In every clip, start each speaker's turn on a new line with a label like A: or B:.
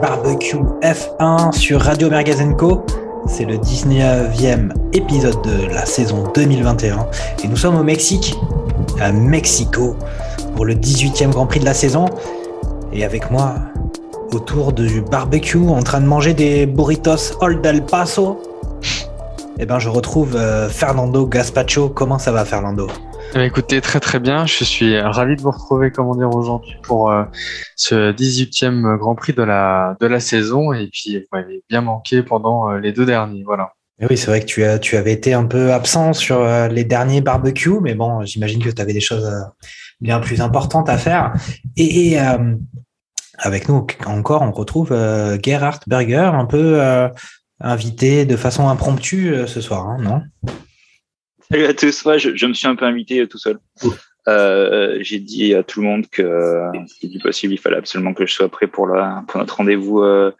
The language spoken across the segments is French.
A: Barbecue F1 sur Radio Mergazenco. C'est le 19e épisode de la saison 2021 et nous sommes au Mexique, à Mexico, pour le 18e Grand Prix de la saison. Et avec moi, autour du barbecue, en train de manger des burritos Old El Paso, eh ben, je retrouve euh, Fernando Gaspacho. Comment ça va, Fernando?
B: Écoutez, très très bien. Je suis ravi de vous retrouver, comment dire, aujourd'hui pour euh, ce 18e Grand Prix de la, de la saison. Et puis, vous m'avez bien manqué pendant euh, les deux derniers. Voilà.
A: Et Oui, c'est vrai que tu, as, tu avais été un peu absent sur euh, les derniers barbecues, mais bon, j'imagine que tu avais des choses euh, bien plus importantes à faire. Et, euh, avec nous encore, on retrouve euh, Gerhard Berger, un peu euh, invité de façon impromptue euh, ce soir, hein, non?
C: Salut à tous. Ouais, je, je me suis un peu invité euh, tout seul. Euh, J'ai dit à tout le monde que, si du possible, il fallait absolument que je sois prêt pour, la, pour notre rendez-vous euh,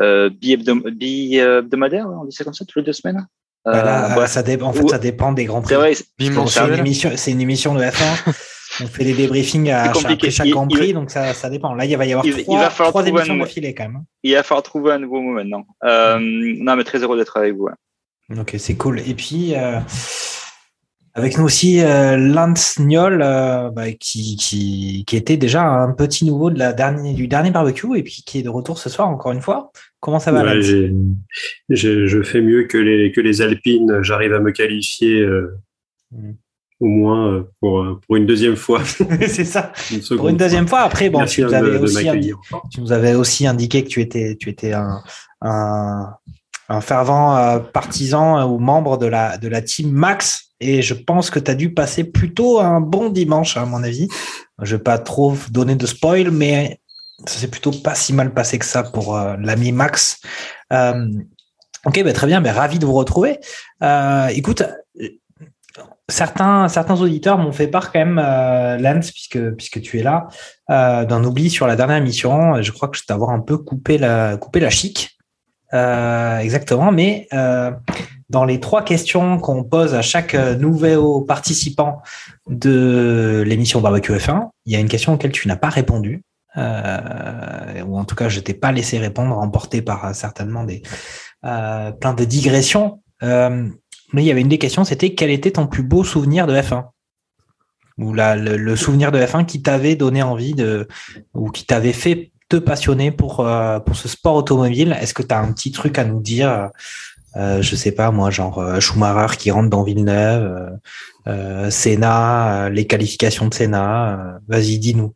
C: euh, bi-hebdom- bi-hebdomadaire. on dit ça comme ça, tous les deux semaines. Euh,
A: Bah
C: ouais.
A: ça dé- En fait,
C: Ou-
A: ça dépend des grands prix.
C: C'est vrai, c'est-
A: C'est une, émission, une émission de F1. on fait des débriefings à chaque,
C: Il-
A: Grand
C: il-
A: Prix, donc ça, ça dépend. Là, il va y avoir
C: il- il
A: trois,
C: va falloir
A: trois
C: trouver un
A: émissions
C: nouveau-
A: d'affilée quand même.
C: il va falloir trouver un nouveau mot maintenant. Euh, non, mais très heureux d'être avec vous. ouais.
A: Ok, c'est cool. Et puis, euh, avec nous aussi, euh, Lance Niol, euh, bah, qui, qui, qui était déjà un petit nouveau de la dernière, du dernier barbecue et puis qui est de retour ce soir, encore une fois. Comment ça va,
D: Ouais,
A: Lance?
D: je fais mieux que les, que les Alpines. J'arrive à me qualifier euh,
A: Mm.
D: au moins pour, pour une deuxième fois.
A: C'est ça.
D: Une
A: Pour une deuxième fois, après, bon,
D: Merci
A: tu nous, avais
D: de
A: aussi indi-
D: m'accueillir.
A: tu nous avais aussi indiqué que tu étais, tu étais un, un, un fervent partisan ou membre de la, de la team Max. Et je pense que tu as dû passer plutôt un bon dimanche, à mon avis. Je vais pas trop donner de spoil, mais ça s'est plutôt pas si mal passé que ça pour euh, l'ami Max. Euh, ok, bah, très bien, bah, ravi de vous retrouver. Euh, écoute, certains, auditeurs m'ont fait part quand même, Lance, puisque, tu es là, d'un oubli sur la dernière émission. Je crois que je t'avoir un peu coupé la, coupé la chic. Exactement, mais dans les trois questions qu'on pose à chaque euh, nouveau participant de l'émission Barbecue F1, il y a une question auquel tu n'as pas répondu, euh, ou en tout cas je t'ai pas laissé répondre, emporté par euh, certainement des euh, plein de digressions. Mais il y avait une des questions, c'était quel était ton plus beau souvenir de F1 ou la, le, souvenir de F1 qui t'avait donné envie de ou qui t'avait fait te passionner pour pour ce sport automobile? Est-ce que tu as un petit truc à nous dire euh, Je sais pas moi, genre euh, Schumacher qui rentre dans Villeneuve, euh, Senna, euh, les qualifications de Senna. euh, Vas-y, dis-nous.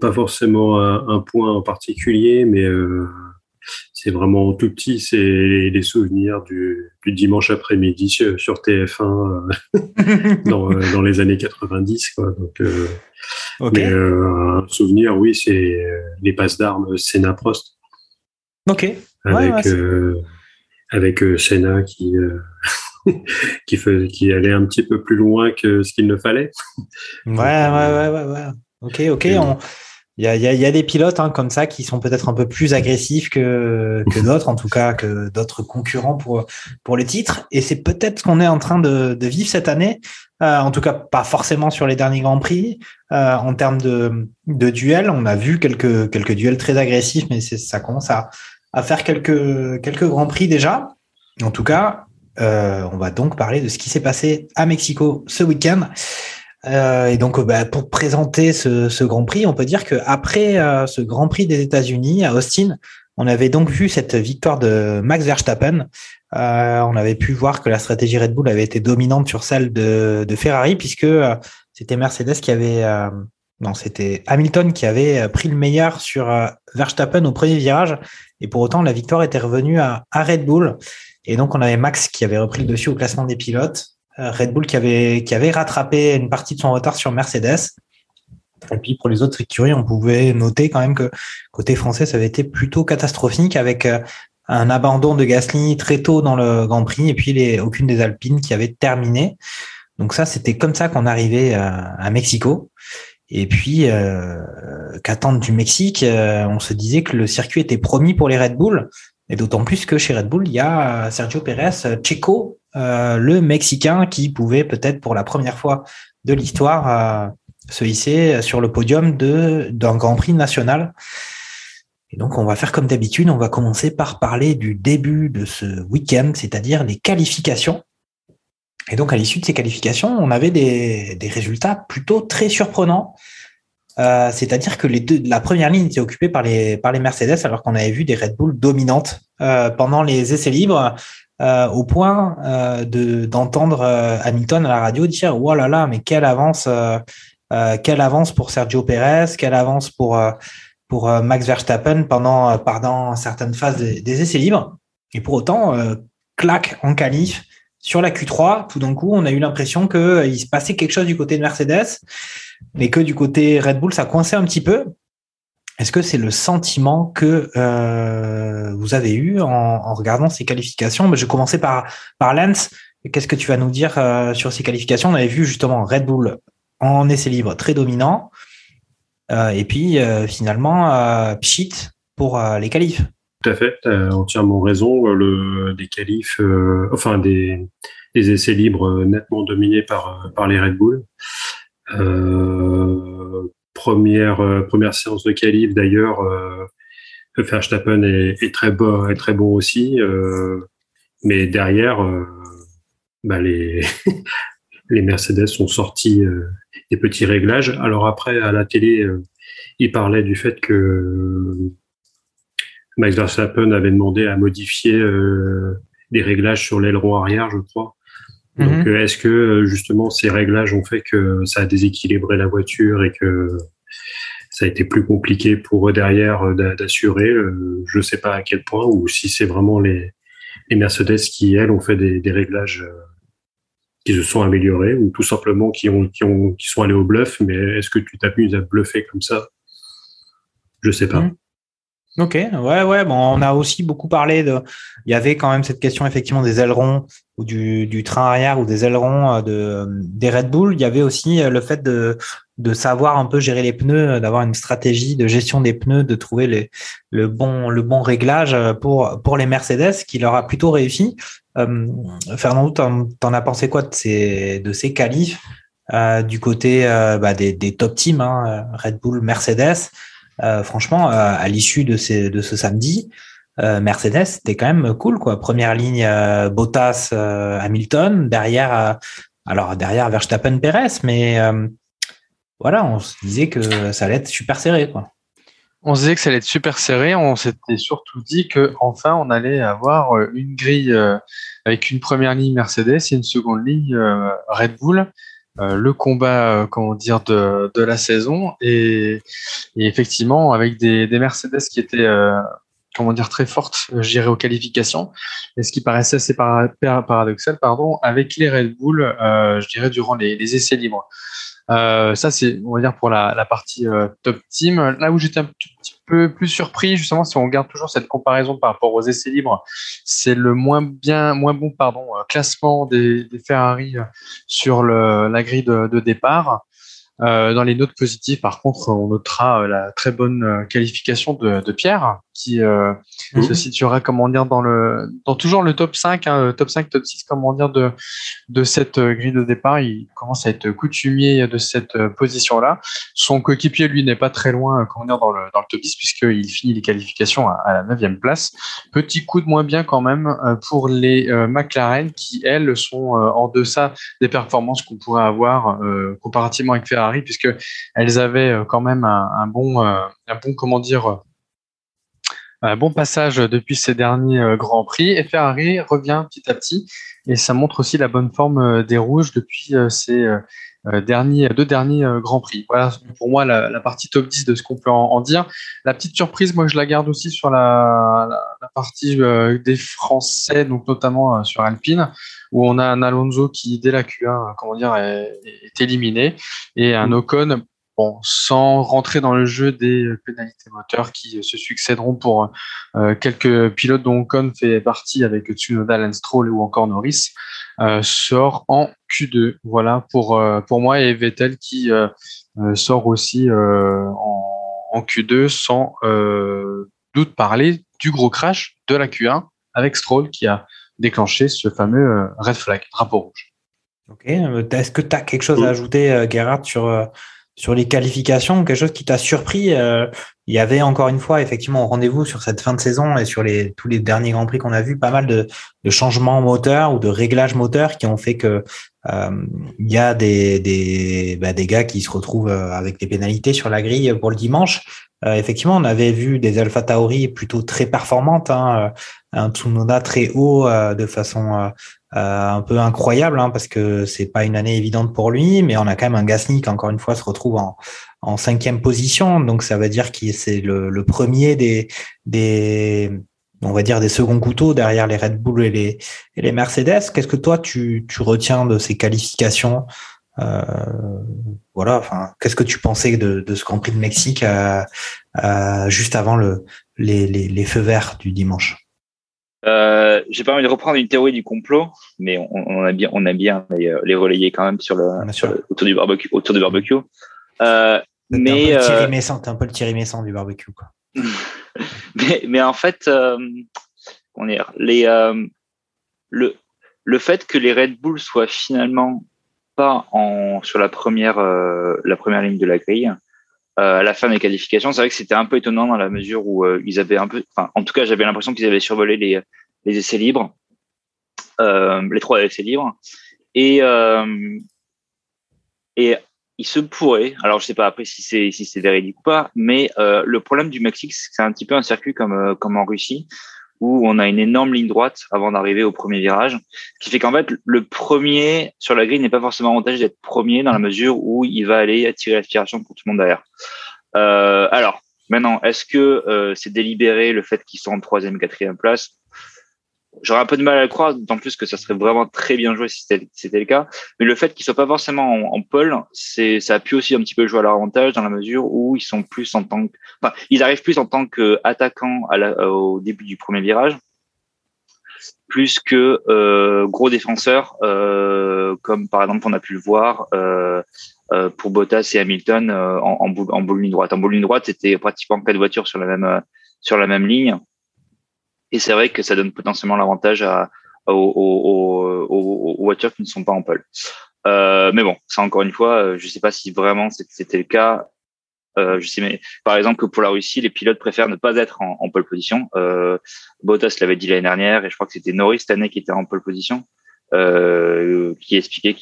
D: Pas forcément un, un point en particulier, mais c'est vraiment tout petit. C'est les, les souvenirs du, du dimanche après-midi sur, sur TF1 euh, dans, dans les années 90. Quoi. Donc, euh,
A: Ok.
D: Mais euh, un souvenir, oui, c'est les passes d'armes Senna Prost
A: Ok.
D: Avec
A: ouais,
D: euh, avec euh, Senna qui euh, qui, fait, qui allait un petit peu plus loin que ce qu'il ne fallait.
A: Ouais, ouais, ouais, ouais, ouais. Ok, ok. On- Il y a, il y a- y a des pilotes hein, comme ça qui sont peut-être un peu plus agressifs que, que d'autres, en tout cas que d'autres concurrents pour, pour le titre. Et c'est peut-être ce qu'on est en train de, de vivre cette année. Euh, en tout cas, pas forcément sur les derniers Grands Prix. Euh, en termes de, de duels, on a vu quelques, quelques duels très agressifs, mais ça commence à, à faire quelques, quelques Grands Prix déjà. En tout cas, euh, on va donc parler de ce qui s'est passé à Mexico ce week-end. Euh, et donc, euh, bah, pour présenter ce, ce Grand Prix, on peut dire qu'après euh, ce Grand Prix des États-Unis à Austin, on avait donc vu cette victoire de Max Verstappen. Euh, on avait pu voir que la stratégie Red Bull avait été dominante sur celle de, de Ferrari, puisque euh, c'était Mercedes qui avait, non, c'était Hamilton qui avait euh, pris le meilleur sur euh, Verstappen au premier virage, et pour autant la victoire était revenue à, Red Bull. Et donc on avait Max qui avait repris le dessus au classement des pilotes. Euh, Red Bull qui avait, qui avait rattrapé une partie de son retard sur Mercedes. Et puis pour les autres écuries, on pouvait noter quand même que côté français, ça avait été plutôt catastrophique avec un abandon de Gasly très tôt dans le Grand Prix et puis les, aucune des Alpines qui avait terminé. Donc ça, c'était comme ça qu'on arrivait à Mexico. Et puis, euh, qu'attendre du Mexique, euh, on se disait que le circuit était promis pour les Red Bull. Et d'autant plus que chez Red Bull, il y a Sergio Pérez, Checo, euh, le Mexicain, qui pouvait peut-être pour la première fois de l'histoire euh, se hisser sur le podium d'un Grand Prix national. Et donc, on va faire comme d'habitude. On va commencer par parler du début de ce week-end, c'est-à-dire les qualifications. Et donc, à l'issue de ces qualifications, on avait des, résultats plutôt très surprenants. Euh, c'est-à-dire que la première ligne était occupée par les, Mercedes, alors qu'on avait vu des Red Bull dominantes euh, pendant les essais libres, euh, au point de d'entendre Hamilton à la radio dire oh là là, mais quelle avance, quelle avance pour Sergio Perez, quelle avance pour pour Max Verstappen pendant pendant certaines phases des, des essais libres. Et pour autant, claque en qualif sur la Q3, tout d'un coup, on a eu l'impression que euh, se passait quelque chose du côté de Mercedes, mais que du côté Red Bull, ça coinçait un petit peu. Est-ce que c'est le sentiment que euh, vous avez eu en, regardant ces qualifications? Ben, Je commencer par, par Lance. Qu'est-ce que tu vas nous dire euh, sur ces qualifications? On avait vu justement Red Bull en essai libre très dominant. Et puis finalement, pchit pour les qualifs.
D: Tout à fait, as entièrement raison. Le, des qualifs, euh, enfin des, des essais libres euh, nettement dominés par, euh, par les Red Bull. Euh, première, euh, première séance de qualif d'ailleurs, euh, Verstappen est, est très bon, est très bon aussi, mais derrière, bah les, les Mercedes sont sortis des petits réglages. Alors après, à la télé, il parlait du fait que Max Verstappen avait demandé à modifier euh, des réglages sur l'aileron arrière, je crois. Donc, euh, est-ce que euh, justement ces réglages ont fait que ça a déséquilibré la voiture et que ça a été plus compliqué pour eux derrière euh, d'a- d'assurer Je ne sais pas à quel point, ou si c'est vraiment les, les Mercedes qui, elles, ont fait des, des réglages qui se sont améliorés, ou tout simplement qui, ont, qui, ont, qui sont allés au bluff. Mais est-ce que tu t'amuses à bluffer comme ça? Je sais pas.
A: Mhm. Ok, ouais, ouais. Bon, on a aussi beaucoup parlé de. Il y avait quand même cette question effectivement des ailerons ou du, train arrière ou des ailerons euh, de des Red Bull. Il y avait aussi euh, le fait de savoir un peu gérer les pneus, euh, d'avoir une stratégie de gestion des pneus, de trouver le bon réglage pour les Mercedes, qui leur a plutôt réussi. Euh, Fernando, t'en as pensé quoi de ces de ces qualifs du côté bah, des, des top teams, hein, Red Bull, Mercedes? Euh, franchement, euh, à l'issue de, ce samedi, euh, Mercedes, c'était quand même cool, quoi. Première ligne, Bottas, Hamilton, derrière, alors derrière Verstappen, Perez, mais voilà, on se disait que ça allait être super serré.
B: On se disait que ça allait être super serré. On s'était surtout dit que enfin on allait avoir une grille avec une première ligne Mercedes et une seconde ligne Red Bull. Euh, le combat, euh, comment dire, de, de la saison et, effectivement avec des, des Mercedes qui étaient euh, comment dire très fortes, je aux qualifications, et ce qui paraissait assez para- para- paradoxal, pardon, avec les Red Bull, je dirais durant les, essais libres. Ça, c'est, on va dire, pour la, partie top team. Là où j'étais un tout petit peu plus surpris, justement, si on regarde toujours cette comparaison par rapport aux essais libres, c'est le moins bien, moins bon, pardon, euh, classement des, Ferrari euh, sur la grille de départ. Euh, dans les notes positives, par contre, on notera euh, la très bonne euh, qualification de, de Pierre, qui euh, se situera, comment dire, dans le, dans toujours le top 5, hein, top 5, top 6, comment dire, de, de cette grille de départ. Il commence à être coutumier de cette position-là. Son coéquipier, lui, n'est pas très loin, comment dire, dans le, dans le top 10, puisqu'il finit les qualifications à, à la 9 place. Petit coup de moins bien quand même pour les McLaren, qui, elles, sont en deçà des performances qu'on pourrait avoir comparativement avec Ferrari, puisque elles avaient euh, quand même un, un bon, euh, un bon, comment dire, un bon passage depuis ces derniers euh, grands prix. Et Ferrari revient petit à petit, et ça montre aussi la bonne forme euh, des rouges depuis euh, ces euh, derniers, deux derniers euh, grands prix. Voilà pour moi la, la partie top 10 de ce qu'on peut en, en dire. La petite surprise, moi je la garde aussi sur la, la, la partie euh, des Français, donc notamment euh, sur Alpine, où on a un Alonso qui dès la Q1, euh, comment dire, est, est éliminé, et un Ocon bon, sans rentrer dans le jeu des pénalités moteurs qui se succéderont pour quelques pilotes dont Ocon fait partie avec Tsunoda, Lance Stroll ou encore Norris, sort en Q2. Voilà pour, pour moi et Vettel qui sort aussi en, en, Q2 sans doute parler du gros crash de la Q1 avec Stroll qui a déclenché ce fameux red flag, drapeau rouge.
A: Ok. Euh, est-ce que tu as quelque chose à ajouter, euh, Gerhard, sur, euh, sur les qualifications, quelque chose qui t'a surpris Il y avait encore une fois, effectivement, au rendez-vous sur cette fin de saison et sur tous les derniers Grands Prix qu'on a vu, pas mal de, changements moteurs ou de réglages moteurs qui ont fait que il y a des, des, bah, des gars qui se retrouvent avec des pénalités sur la grille pour le dimanche. Effectivement, on avait vu des Alpha Tauri plutôt très performantes, hein, un Tsunoda très haut de façon euh, un peu incroyable hein, parce que c'est pas une année évidente pour lui, mais on a quand même un Gasly qui encore une fois se retrouve en, cinquième position, donc ça veut dire qu'il c'est le, premier des, des on va dire des seconds couteaux derrière les Red Bull et les, et les Mercedes. Qu'est-ce que toi tu, retiens de ces qualifications euh, voilà, enfin, qu'est-ce que tu pensais de, de ce Grand Prix de Mexique euh, euh, juste avant le, les, les, les feux verts du dimanche?
C: Euh, j'ai pas envie de reprendre une théorie du complot, mais on, on a bien, on a bien les, euh, les relayer quand même sur le, sur le autour du barbecue, autour du barbecue. Euh, mais
A: un peu le euh, un peu le Thierry Messant du barbecue, quoi.
C: mais, mais en fait, euh, on est les euh, le le fait que les Red Bull soient finalement sur la première la première ligne de la grille, euh, à la fin des qualifications. C'est vrai que c'était un peu étonnant dans la mesure où euh, ils avaient un peu, en tout cas, j'avais l'impression qu'ils avaient survolé les, essais libres, euh, les trois essais libres, et il se pourrait, alors je sais pas après si c'est si c'est véridique ou pas, mais le problème du Mexique, c'est que c'est un petit peu un circuit comme en Russie où on a une énorme ligne droite avant d'arriver au premier virage, qui fait qu'en fait, le premier sur la grille n'est pas forcément avantageux d'être premier dans la mesure où il va aller attirer l'aspiration pour tout le monde derrière. Euh, alors, maintenant, est-ce que euh, c'est délibéré le fait qu'ils sont en troisième, quatrième place? J'aurais un peu de mal à le croire, d'autant plus que ça serait vraiment très bien joué si c'était le cas. Mais le fait qu'ils soient pas forcément en, en pole, c'est ça a pu aussi un petit peu jouer à leur avantage dans la mesure où ils sont plus en tant que, enfin, ils arrivent plus en tant qu'attaquants au début du premier virage, plus que euh, gros défenseurs, euh, comme par exemple on a pu le voir euh, euh pour Bottas et Hamilton euh, en, en, boule, en boule ligne droite. En boule ligne droite, c'était pratiquement quatre voitures sur la même sur la même ligne. Et c'est vrai que ça donne potentiellement l'avantage à, aux, aux, aux, aux, voitures qui ne sont pas en pole. Euh, mais bon, ça encore une fois, euh, je ne sais pas si vraiment c'était le cas. Euh, je sais, mais par exemple que pour la Russie, les pilotes préfèrent ne pas être en, en pole position. Euh, Bottas l'avait dit l'année dernière, et je crois que c'était Norris cette année qui était en pole position, euh, qui expliquait,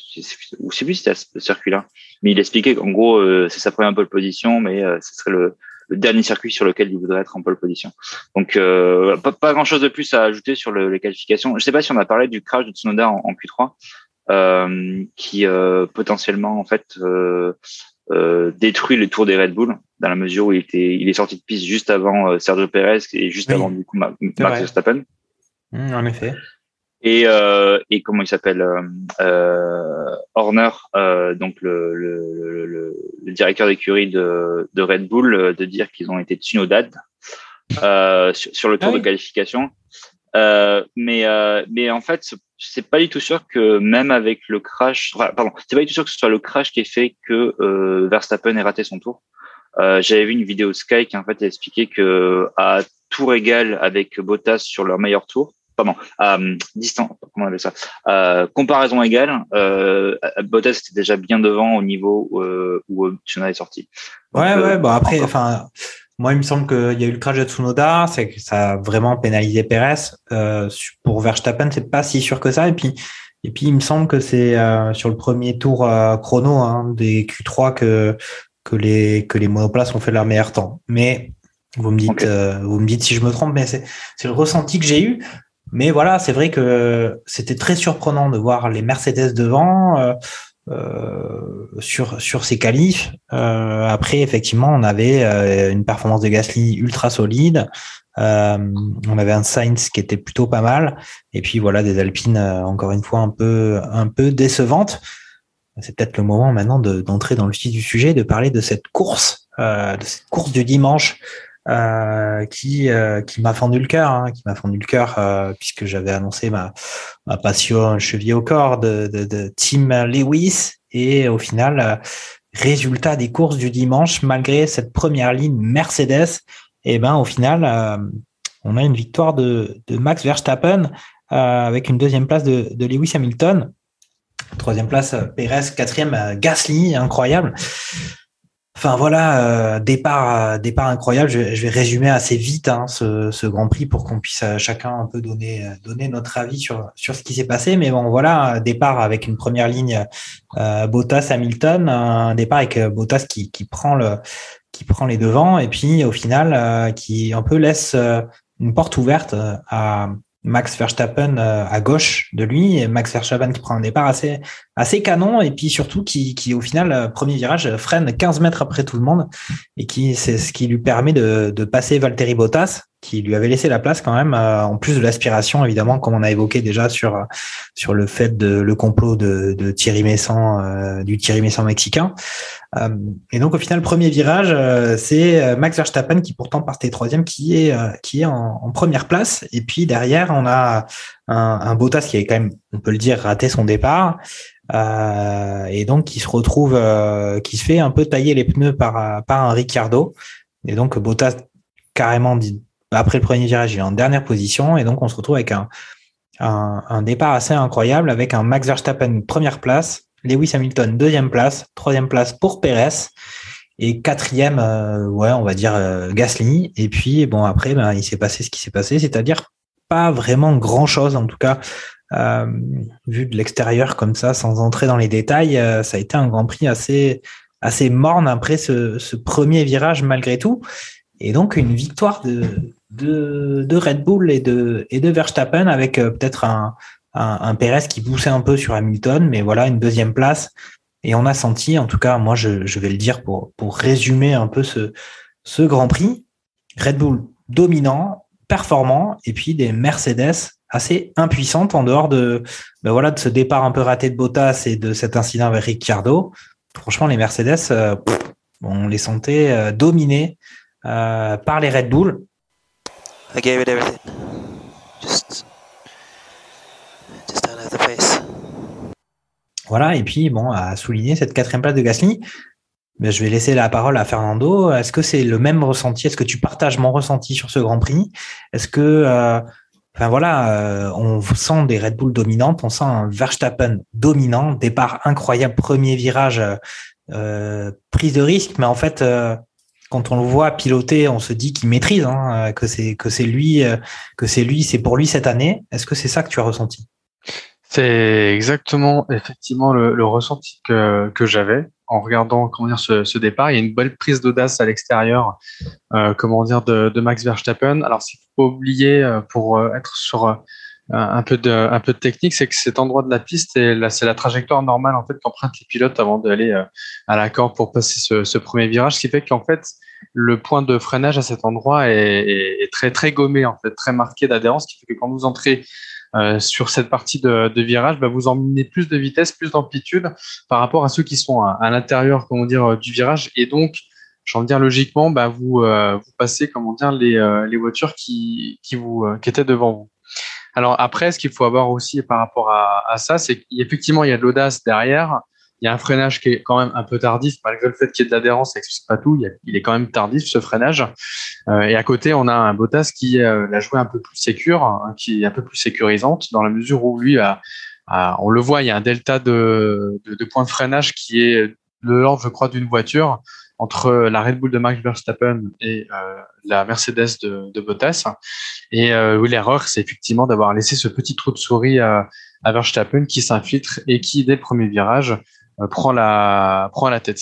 C: ou c'est plus c'était ce circuit-là, mais il expliquait qu'en gros euh, c'est sa première pole position, mais ce serait le, le dernier circuit sur lequel il voudrait être en pole position. Donc euh, pas, pas, grand chose de plus à ajouter sur le, les qualifications. Je sais pas si on a parlé du crash de Tsunoda en, en Q3, euh, qui euh, potentiellement en fait euh, euh, détruit le tour des Red Bull dans la mesure où il était il est sorti de piste juste avant euh, Sergio Perez et juste oui. avant du coup Max Verstappen.
A: Mmh, en effet.
C: Et, euh, et comment il s'appelle euh, Horner, euh, donc le, le, le, le directeur d'écurie de, de, Red Bull, euh, de dire qu'ils ont été Tsunodad euh, sur, sur, le tour ah oui. de qualification. Euh, mais, euh, mais en fait, c'est pas du tout sûr que même avec le crash, enfin, pardon, c'est pas du tout sûr que ce soit le crash qui ait fait que euh, Verstappen ait raté son tour. Euh, J'avais vu une vidéo de Sky qui en fait expliquait que à tour égal avec Bottas sur leur meilleur tour, pardon, euh, distance, comment on appelle ça, euh, comparaison égale, euh, Bottas était déjà bien devant au niveau où Tsunoda est sorti.
A: Donc, ouais, ouais, bon après, enfin, moi, il me semble qu'il y a eu le crash de Tsunoda, c'est que ça a vraiment pénalisé Perez. Pour Verstappen, c'est pas si sûr que ça. Et puis, et puis, il me semble que c'est sur le premier tour chrono hein, des Q3 que que les que les monoplaces ont fait leur meilleur temps. Mais vous me dites, okay. euh, vous me dites si je me trompe, mais c'est le ressenti que j'ai eu. Mais voilà, c'est vrai que c'était très surprenant de voir les Mercedes devant. Euh, euh, sur sur ces qualifs. Euh, après, effectivement, on avait euh, une performance de Gasly ultra solide. Euh, on avait un Sainz qui était plutôt pas mal. Et puis voilà, des Alpines encore une fois un peu un peu décevantes. c'est peut-être le moment maintenant d'entrer dans le fil du sujet, de parler de cette course, de cette course du dimanche euh, qui euh, qui m'a fendu le cœur, hein, qui m'a fendu le cœur euh, puisque j'avais annoncé ma passion cheville au corps de, de, Tim Lewis. Et au final résultat des courses du dimanche malgré cette première ligne Mercedes et eh ben au final on a une victoire de, Max Verstappen avec une deuxième place de, de Lewis Hamilton. Troisième place Perez quatrième Gasly incroyable Enfin voilà, euh, départ, euh, départ incroyable. Je, vais résumer assez vite hein, ce, Grand Prix pour qu'on puisse euh, chacun un peu donner, donner notre avis sur, sur ce qui s'est passé. Mais bon, voilà, départ avec une première ligne Bottas Hamilton, un départ avec Bottas qui, qui prend le, qui prend les devants et puis au final qui un peu laisse une porte ouverte à Max Verstappen euh, à gauche de lui, et Max Verstappen qui prend un départ assez, assez canon, et puis surtout qui, qui au final, euh, premier virage, freine 15 mètres après tout le monde, et qui c'est ce qui lui permet de, de passer Valtteri Bottas, qui lui avait laissé la place quand même, euh, en plus de l'aspiration évidemment, comme on a évoqué déjà sur sur le fait de le complot de, de Thierry Messant, du Thierry Messant mexicain. Euh, et donc au final, premier virage, euh, c'est euh, Max Verstappen qui pourtant partait troisième, qui est qui est en, première place. Et puis derrière, on a un, un Bottas qui avait quand même, on peut le dire, raté son départ. Euh, et donc qui se retrouve, euh, qui se fait un peu tailler les pneus par, par un Ricciardo. Et donc Bottas carrément dit, après le premier virage, il est en dernière position. Et donc on se retrouve avec un, un, un départ assez incroyable avec un Max Verstappen première place, Lewis Hamilton, deuxième place. Troisième place pour Perez. Et quatrième, euh, ouais, on va dire euh, Gasly. Et puis, bon, après, ben, il s'est passé ce qui s'est passé, c'est-à-dire pas vraiment grand-chose, en tout cas, euh, vu de l'extérieur comme ça, sans entrer dans les détails, ça a été un Grand Prix assez, assez morne après ce, premier virage malgré tout. Et donc, une victoire de, de, Red Bull et de, et de Verstappen avec peut-être un, un, un Pérez qui poussait un peu sur Hamilton, mais voilà, une deuxième place. Et on a senti, en tout cas, moi, je, je vais le dire pour, pour résumer un peu ce, ce Grand Prix, Red Bull dominant, performant, et puis des Mercedes assez impuissantes en dehors de, ben voilà, de ce départ un peu raté de Bottas et de cet incident avec Ricciardo. Franchement, les Mercedes, euh, on les sentait euh, dominés euh, par les Red Bull.
E: I gave it everything. Just
A: voilà, et puis bon, à souligner cette quatrième place de Gasly, ben, je vais laisser la parole à Fernando. Est-ce que c'est le même ressenti? Est-ce que tu partages mon ressenti sur ce Grand Prix? Est-ce que, euh, voilà, euh, on sent des Red Bull dominantes, on sent un Verstappen dominant, départ incroyable, premier virage, euh, prise de risque, mais en fait, quand on le voit piloter, on se dit qu'il maîtrise, hein, que c'est que c'est lui, que c'est lui, c'est pour lui cette année. Est-ce que c'est ça que tu as ressenti?
B: C'est exactement, effectivement, le, le ressenti que, que j'avais en regardant comment dire ce, ce, départ. Il y a une belle prise d'audace à l'extérieur, euh, comment dire, de, de, Max Verstappen. Alors, s'il faut pas oublier, euh, pour euh, être sur euh, un peu de, un peu de technique, c'est que cet endroit de la piste, et là, c'est la trajectoire normale en fait qu'empruntent les pilotes avant d'aller à la corde pour passer ce, ce, premier virage, ce qui fait qu'en fait, le point de freinage à cet endroit est, est, est très très gommé en fait, très marqué d'adhérence, ce qui fait que quand vous entrez euh, sur cette partie de, de virage, bah, vous emmenez plus de vitesse, plus d'amplitude par rapport à ceux qui sont à, à l'intérieur, comment dire, euh, du virage. Et donc, j'ai envie de dire logiquement, bah, vous, euh, vous passez, comment dire, les, euh, les voitures qui, qui, vous, qui étaient devant vous. Alors après, ce qu'il faut avoir aussi par rapport à, à ça, c'est qu'effectivement, il y a de l'audace derrière, il y a un freinage qui est quand même un peu tardif, malgré le fait qu'il y ait de l'adhérence, ça n'explique pas tout. Il, est quand même tardif ce freinage. Euh, et à côté, on a un Bottas qui euh, l'a joué un peu plus sécure, hein, qui est un peu plus sécurisante, dans la mesure où lui, a, on le voit, il y a un delta de, de, de points de freinage qui est de l'ordre, je crois, d'une voiture entre la Red Bull de Max Verstappen et euh, la Mercedes de, de Bottas. Et euh, oui, l'erreur, c'est effectivement d'avoir laissé ce petit trou de souris à, à Verstappen qui s'infiltre et qui, dès le premier virage, prend la prend la tête.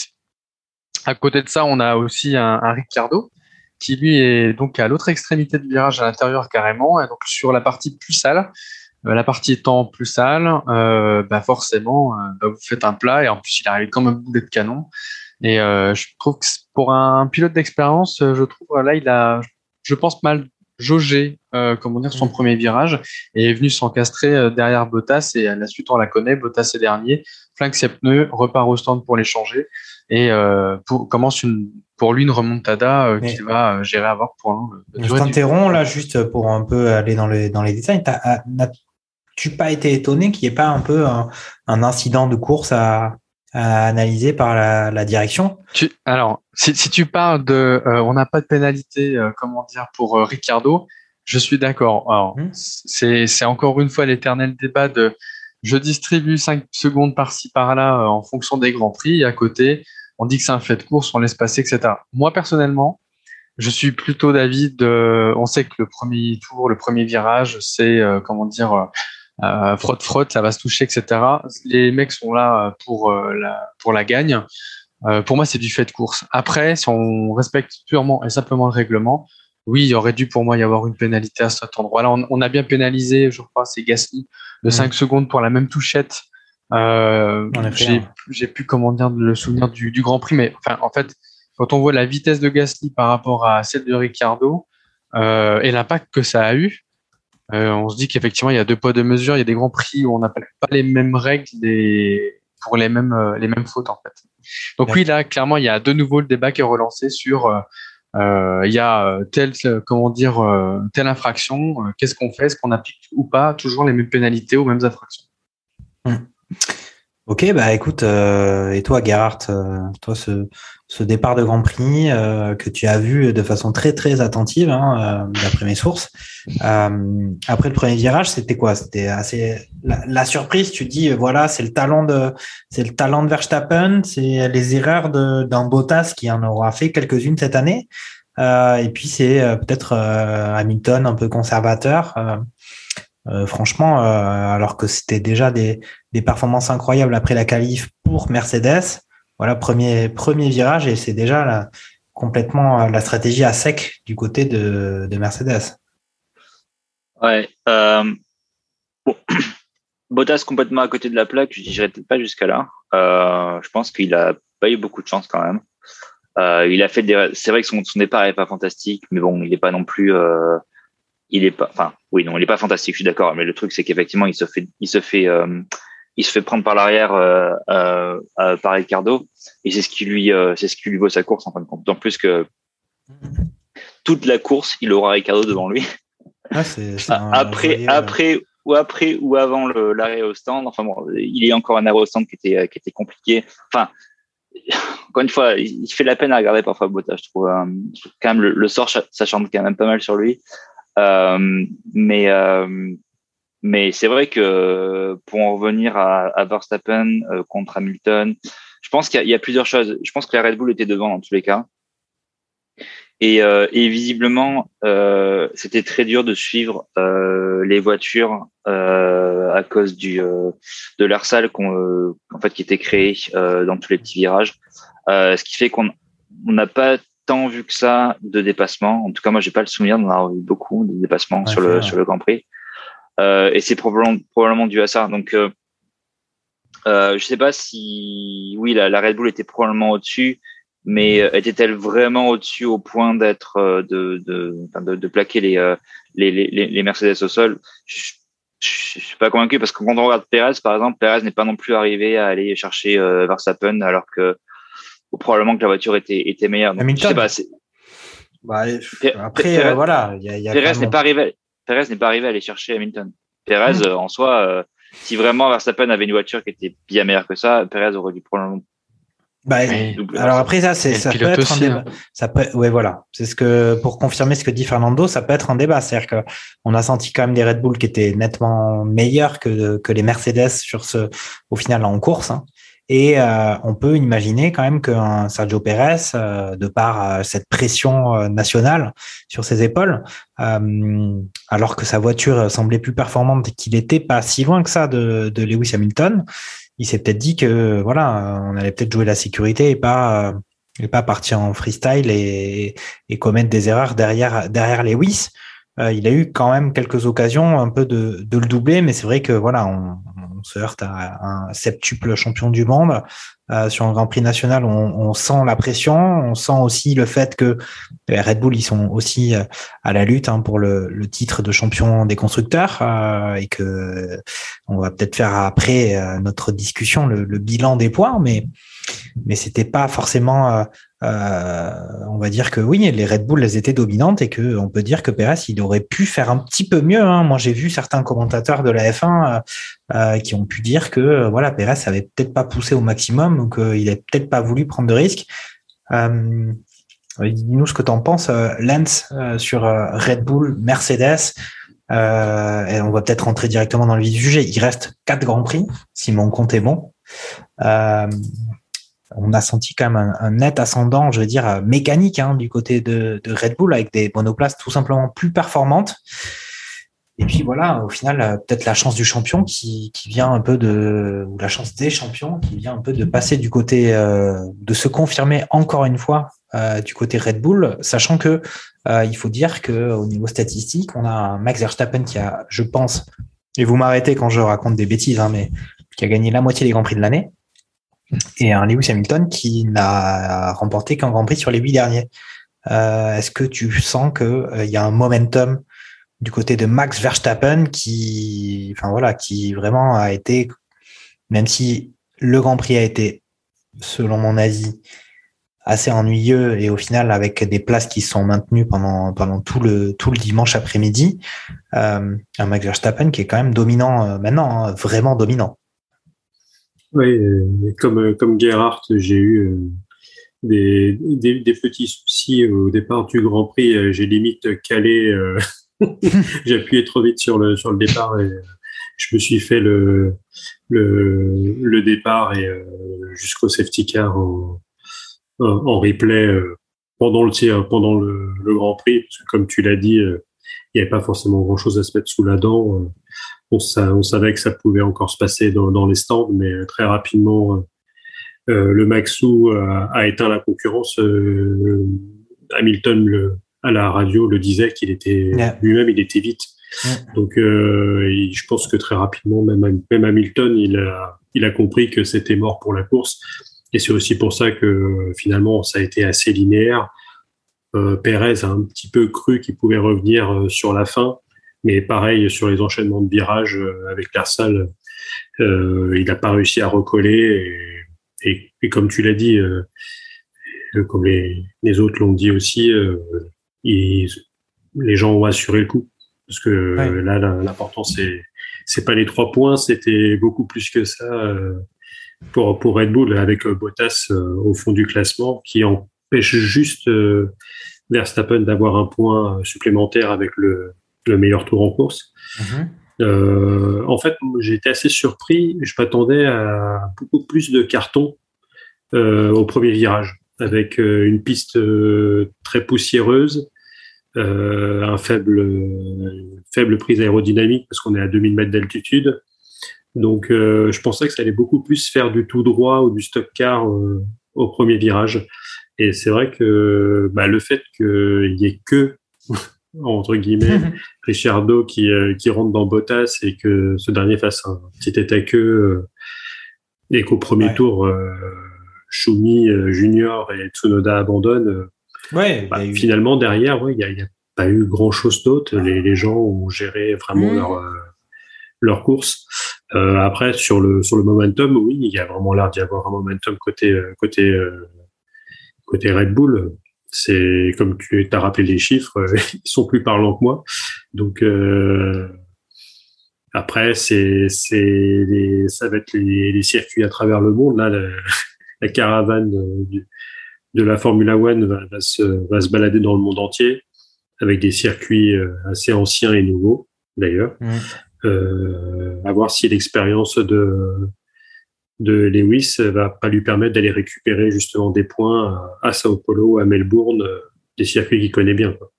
B: À côté de ça, on a aussi un, un Ricciardo qui lui est donc à l'autre extrémité du virage à l'intérieur carrément, et donc sur la partie plus sale. Euh, la partie étant plus sale, euh, bah forcément, euh, bah vous faites un plat et en plus il arrive comme un boulet de canon. Et euh, je trouve que pour un pilote d'expérience, je trouve là il a, je pense mal jaugé, euh, comment dire, son premier virage et est venu s'encastrer euh, derrière Bottas. Et à la suite, on la connaît. Bottas est dernier, flingue ses pneus, repart au stand pour les changer et euh, pour, commence une, pour lui une remontada euh, qu'il va gérer à voir pour
A: Je
B: du-
A: t'interromps là juste pour un peu aller dans les, dans les détails. Ah, N'as-tu pas été étonné qu'il n'y ait pas un peu un, un incident de course à, à analyser par la, la direction?
B: Tu- alors, si, si tu parles de, euh, on n'a pas de pénalité, euh, comment dire, pour euh, Ricardo, je suis d'accord. Alors, c'est c'est encore une fois l'éternel débat de, je distribue 5 secondes par-ci par-là euh, en fonction des grands prix. Et à côté, on dit que c'est un fait de course, on laisse passer, etc. Moi personnellement, je suis plutôt d'avis de, on sait que le premier tour, le premier virage, c'est euh, comment dire. euh, euh, ça va se toucher, etc. Les mecs sont là euh, pour euh, la pour la gagne. Euh, pour moi, c'est du fait de course. Après, si on respecte purement et simplement le règlement, oui, il y aurait dû pour moi y avoir une pénalité à cet endroit-là. On, on a bien pénalisé, je crois, c'est Gasly de
A: Mhm.
B: 5 secondes pour la même touchette. Euh,
A: effet,
B: j'ai plus comment dire le souvenir du, du Grand Prix, mais enfin, en fait, quand on voit la vitesse de Gasly par rapport à celle de Ricciardo euh, et l'impact que ça a eu, euh, on se dit qu'effectivement, il y a deux poids, deux mesures. Il y a des grands prix où on n'appelle pas les mêmes règles des... pour les mêmes, les mêmes fautes, en fait. Donc, oui, là, clairement, il y a de nouveau le débat qui est relancé sur il y a euh, telle, euh, comment dire, euh, telle infraction. euh, Qu'est-ce qu'on fait? Est-ce qu'on applique ou pas toujours les mêmes pénalités aux mêmes infractions?
A: Ok, bah écoute, euh, et toi, Gerhard, euh, toi, ce, ce départ de Grand Prix euh, que tu as vu de façon très très attentive, hein, euh, d'après mes sources. euh, après le premier virage, c'était quoi? C'était assez la, la surprise. Tu dis, voilà, c'est le talent de, c'est le talent de Verstappen, c'est les erreurs d'un Bottas qui en aura fait quelques-unes cette année. Euh, et puis c'est peut-être Hamilton un peu conservateur. Euh, franchement, euh, alors que c'était déjà des, des performances incroyables après la qualif pour Mercedes. Voilà, premier, premier virage et c'est déjà la- complètement euh, la stratégie à sec du côté de, de Mercedes.
C: Ouais. Bottas complètement à côté de la plaque, je dirais peut-être pas jusqu'à là. Je pense qu'il a pas eu beaucoup de chance quand même. Il a fait des. C'est vrai que son, son départ est pas fantastique, mais bon, il est pas non plus. Il est pas. Enfin, oui, non, il est pas fantastique. Je suis d'accord, mais le truc c'est qu'effectivement, il se fait, il se fait, euh, il se fait prendre par l'arrière euh, euh, euh, par Ricardo, et c'est ce qui lui, euh, c'est ce qui lui vaut sa course en fin de compte. D'autant plus que toute la course, il aura Ricardo devant lui.
A: Ah, c'est- c'est un
C: après,
A: joyeux-
C: après ou après ou avant le- l'arrêt au stand. Enfin bon, il y a encore un arrêt au stand qui était qui était compliqué. Enfin, encore une fois, il fait la peine à regarder parfois Bottas. Je trouve, euh, je trouve quand même le, le sort ça chante quand même pas mal sur lui. Euh, mais euh, mais c'est vrai que pour en revenir à, à Verstappen euh, contre Hamilton, je pense qu'il y, y a plusieurs choses. Je pense que la Red Bull était devant dans tous les cas. Et, euh, et visiblement, euh, c'était très dur de suivre euh, les voitures à cause du de l'air sale qu'on, en fait qui était créé dans tous les petits virages. Ce qui fait qu'on on n'a pas tant vu que ça de dépassements. En tout cas, moi, j'ai pas le souvenir d'en avoir vu beaucoup de dépassements
A: Ouais,
C: sur le
A: vrai.
C: sur le Grand Prix. Euh, et c'est probablement probablement dû à ça. Donc euh, euh, je sais pas si oui la, la Red Bull était probablement au-dessus, mais euh, était-elle vraiment au-dessus au point d'être euh, de, de, de de plaquer les, euh, les, les les Mercedes au sol? Je, je suis pas convaincu parce que quand on regarde Perez par exemple, Perez n'est pas non plus arrivé à aller chercher euh, Verstappen alors que ou probablement que la voiture était était meilleure. Donc, je
A: Hamilton.
C: sais pas, c'est-
A: Bah,
C: Pe-
A: après,
C: Perez-
A: euh, voilà, il y a, il y a
C: Perez
A: quand
C: n'est
A: même-
C: pas arrivé. Perez n'est pas arrivé à aller chercher Hamilton. Perez,
A: Hmm.
C: euh, en soi, euh, si vraiment Verstappen avait une voiture qui était bien meilleure que ça, Perez aurait dû probablement
A: Bah, alors après ça, c'est ça peut être un débat.
B: hein.
A: Ça peut, ouais, voilà. C'est ce que pour confirmer ce que dit Fernando, ça peut être un débat. C'est-à-dire que on a senti quand même des Red Bull qui étaient nettement meilleurs que que les Mercedes sur ce, au final en course. hein. Et euh, on peut imaginer quand même qu'un Sergio Pérez, euh, de par euh, cette pression euh, nationale sur ses épaules, euh, alors que sa voiture semblait plus performante et qu'il était pas si loin que ça de, de Lewis Hamilton, il s'est peut-être dit que voilà, on allait peut-être jouer la sécurité et pas et pas partir en freestyle et, et commettre des erreurs derrière derrière Lewis. Euh, il a eu quand même quelques occasions un peu de, de le doubler, mais c'est vrai que voilà, on, on se heurte à un septuple champion du monde. Euh, sur un Grand Prix national, on, on, sent la pression, on sent aussi le fait que les Red Bull ils sont aussi euh, à la lutte hein, pour le, le, titre de champion des constructeurs euh, et que on va peut-être faire après euh, notre discussion le, le, bilan des points, mais mais c'était pas forcément euh, on va dire que oui, les Red Bull, elles étaient dominantes et que on peut dire que Perez, il aurait pu faire un petit peu mieux. Hein. Moi, j'ai vu certains commentateurs de la F1 euh, qui ont pu dire que euh, voilà, Perez avait peut-être pas poussé au maximum ou qu'il avait peut-être pas voulu prendre de risques. Euh, Dis-nous ce que tu en penses, Lance, sur Red Bull, Mercedes. on va peut-être rentrer directement dans le vif du sujet. Il reste quatre grands prix, si mon compte est bon. Euh, on a senti quand même un, net ascendant, je veux dire, euh, mécanique hein, du côté de, Red Bull avec des monoplaces tout simplement plus performantes. Et puis voilà, au final, euh, peut-être la chance du champion qui, vient un peu de, ou la chance des champions qui vient un peu de passer du côté, euh, de se confirmer encore une fois du côté Red Bull, sachant que il faut dire que au niveau statistique, on a Max Verstappen qui a, je pense, et vous m'arrêtez quand je raconte des bêtises, hein, mais qui a gagné la moitié des grands prix de l'année et un Lewis Hamilton qui n'a remporté qu'un Grand Prix sur les huit derniers. Euh, Est-ce que tu sens qu'il euh, y a un momentum du côté de Max Verstappen qui, enfin voilà, qui vraiment a été, même si le Grand Prix a été, selon mon avis, assez ennuyeux et au final avec des places qui sont maintenues pendant pendant tout le tout le dimanche après-midi, euh, un Max Verstappen qui est quand même dominant maintenant, hein, vraiment dominant.
D: Oui, comme, comme Gerhardt, j'ai eu euh, des, des, des, petits soucis au départ du Grand Prix. Euh, j'ai limite calé, euh, j'ai appuyé trop vite sur le, sur le départ et je me suis fait le, le, le départ et jusqu'au safety car en, en replay pendant le pendant le, le, Grand Prix. Parce que comme tu l'as dit, il n'y avait pas forcément grand chose à se mettre sous la dent on, on, savait que ça pouvait encore se passer dans, dans les stands, mais très rapidement, euh, euh le Maxou a, a, éteint la concurrence. Euh, Hamilton le, à la radio le disait qu'il était lui-même, il était vite. Donc, euh, je pense que très rapidement, même, même Hamilton, il a, il a compris que c'était mort pour la course. Et c'est aussi pour ça que finalement, ça a été assez linéaire. Euh, Perez a un petit peu cru qu'il pouvait revenir euh, sur la fin. Mais pareil, sur les enchaînements de virages euh, avec Larsal, euh, il n'a pas réussi à recoller. Et, et, comme tu l'as dit, euh, comme les, les autres l'ont dit aussi, ils, les gens ont assuré le coup. Parce que là, l'important, c'est c'est pas les trois points, c'était beaucoup plus que ça pour, pour Red Bull, avec Bottas au fond du classement, qui empêche juste Verstappen d'avoir un point supplémentaire avec le, le meilleur tour en course. Mhm. Euh, en fait, été assez surpris. Je m'attendais à beaucoup plus de cartons euh, au premier virage, avec euh, une piste très poussiéreuse, un faible, faible prise aérodynamique parce qu'on est à 2000 mètres d'altitude. Donc, je pensais que ça allait beaucoup plus faire du tout droit ou du stop car au premier virage. Et c'est vrai que bah, le fait qu'il y ait que entre guillemets, Richardo qui, euh, qui rentre dans Bottas et que ce dernier fasse un petit tête à queue et qu'au premier tour, euh, Shumi euh, Junior et Tsunoda abandonnent.
A: Ouais,
D: bah, finalement, derrière, il ouais, n'y a, a, pas eu grand chose d'autre. Les, les, gens ont géré vraiment mmh. leur, leur course. Euh, après, sur le, sur le momentum, oui, il y a vraiment l'air d'y avoir un momentum côté, côté, côté Red Bull c'est comme tu as rappelé les chiffres, ils sont plus parlants que moi. Donc euh, après, c'est c'est ça va être les, les, circuits à travers le monde. Là, la, la caravane de, de la Formula One va, va, se, va se balader dans le monde entier avec des circuits euh, assez anciens et nouveaux d'ailleurs. Mmh. Euh, à voir si l'expérience de de Lewis va pas lui permettre d'aller récupérer justement des points à Sao Paulo, à Melbourne, euh, des circuits qu'il connaît bien. Quoi.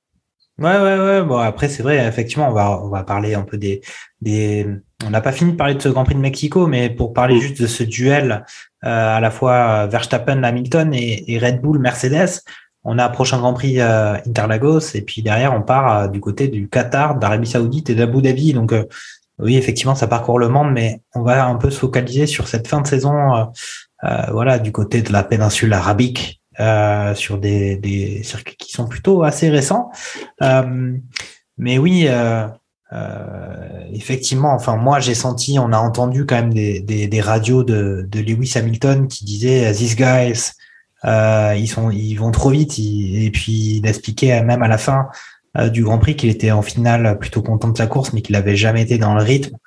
A: Ouais, ouais, ouais. Bon, après, c'est vrai, effectivement, on va, on va parler un peu des, des, on n'a pas fini de parler de ce Grand Prix de Mexico, mais pour parler juste de ce duel, euh, à la fois Verstappen, Hamilton et, Red Bull, Mercedes, on a un prochain Grand Prix euh, Interlagos, et puis derrière, on part euh, du côté du Qatar, d'Arabie Saoudite et d'Abu Dhabi. Donc, oui, effectivement, ça parcourt le monde, mais on va un peu se focaliser sur cette fin de saison, euh, euh, voilà, du côté de la péninsule arabique, euh, sur des, des, circuits qui sont plutôt assez récents. Mais oui, effectivement, enfin, moi, j'ai senti, on a entendu quand même des, radios de, de, Lewis Hamilton qui disaient These guys, ils sont, ils vont trop vite. et puis, il expliquait même à la fin euh, du Grand Prix qu'il était en finale plutôt content de sa course, mais qu'il n'avait jamais été dans le rythme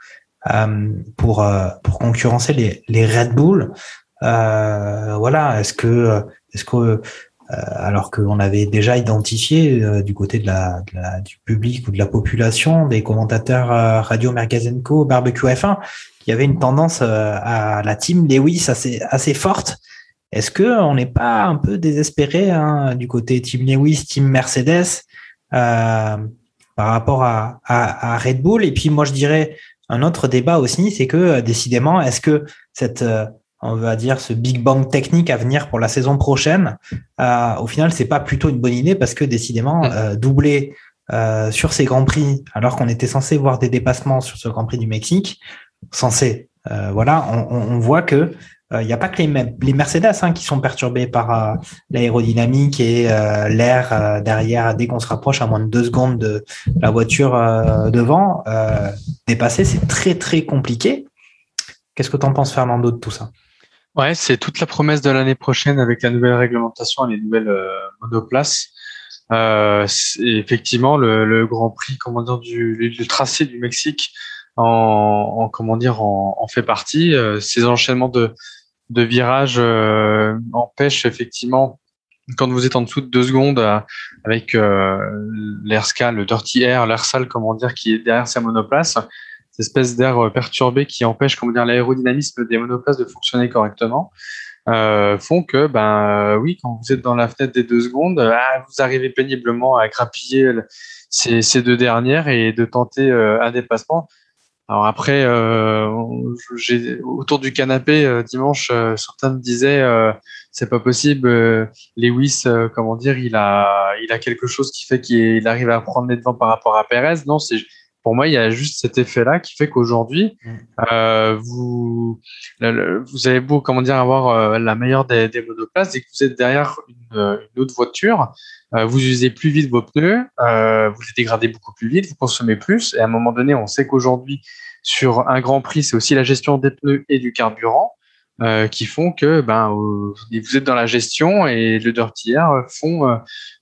A: euh, pour euh, pour concurrencer les, les Red Bull. voilà, est-ce que est-ce que alors qu'on avait déjà identifié du côté de la, du public ou de la population des commentateurs Radio Mergazenco, Barbecue F1, qu'il y avait une tendance à la team Lewis assez assez forte. Est-ce que on n'est pas un peu désespéré hein, du côté team Lewis, team Mercedes euh, par rapport à, à, à, Red Bull. Et puis moi, je dirais un autre débat aussi, c'est que euh, décidément, est-ce que cette euh, on va dire ce Big Bang technique à venir pour la saison prochaine, euh, au final, c'est pas plutôt une bonne idée parce que décidément, mm. euh, doubler euh, sur ces grands prix, alors qu'on était censé voir des dépassements sur ce Grand Prix du Mexique, censé, voilà, on, on, voit que il euh, n'y a pas que les, Mercedes hein, qui sont perturbés par euh, l'aérodynamique et euh, l'air derrière. Dès qu'on se rapproche à moins de deux secondes de la voiture devant, dépasser, c'est très très compliqué. Qu'est-ce que tu en penses, Fernando, de tout ça?
B: Ouais, c'est toute la promesse de l'année prochaine avec la nouvelle réglementation et les nouvelles monoplaces. Effectivement, le, Grand Prix, comment dire, du tracé du Mexique en, en comment dire, en fait partie. ces enchaînements de, de virage euh, empêche effectivement quand vous êtes en dessous de deux secondes euh, avec euh, l'air scal, le dirty air, l'air sale, comment dire, qui est derrière sa monoplace, cette espèce d'air perturbé qui empêche, comment dire, l'aérodynamisme des monoplaces de fonctionner correctement, font que, ben oui, quand vous êtes dans la fenêtre des deux secondes, ah, vous arrivez péniblement à grappiller ces, ces deux dernières et de tenter un dépassement. Alors après, euh, autour du canapé euh, dimanche, euh, certains me disaient euh, c'est pas possible. Lewis, comment dire, il a, il a quelque chose qui fait qu'il arrive à prendre les devants par rapport à Perez. Non, c'est pour moi, il y a juste cet effet-là qui fait qu'aujourd'hui, mm. vous, vous avez beau, comment dire, avoir la meilleure des, des monoplaces et que vous êtes derrière une, une autre voiture, vous usez plus vite vos pneus, vous les dégradez beaucoup plus vite, vous consommez plus. Et à un moment donné, on sait qu'aujourd'hui, sur un Grand Prix, c'est aussi la gestion des pneus et du carburant euh, qui font que ben, euh, vous êtes dans la gestion et le dirty air font, euh,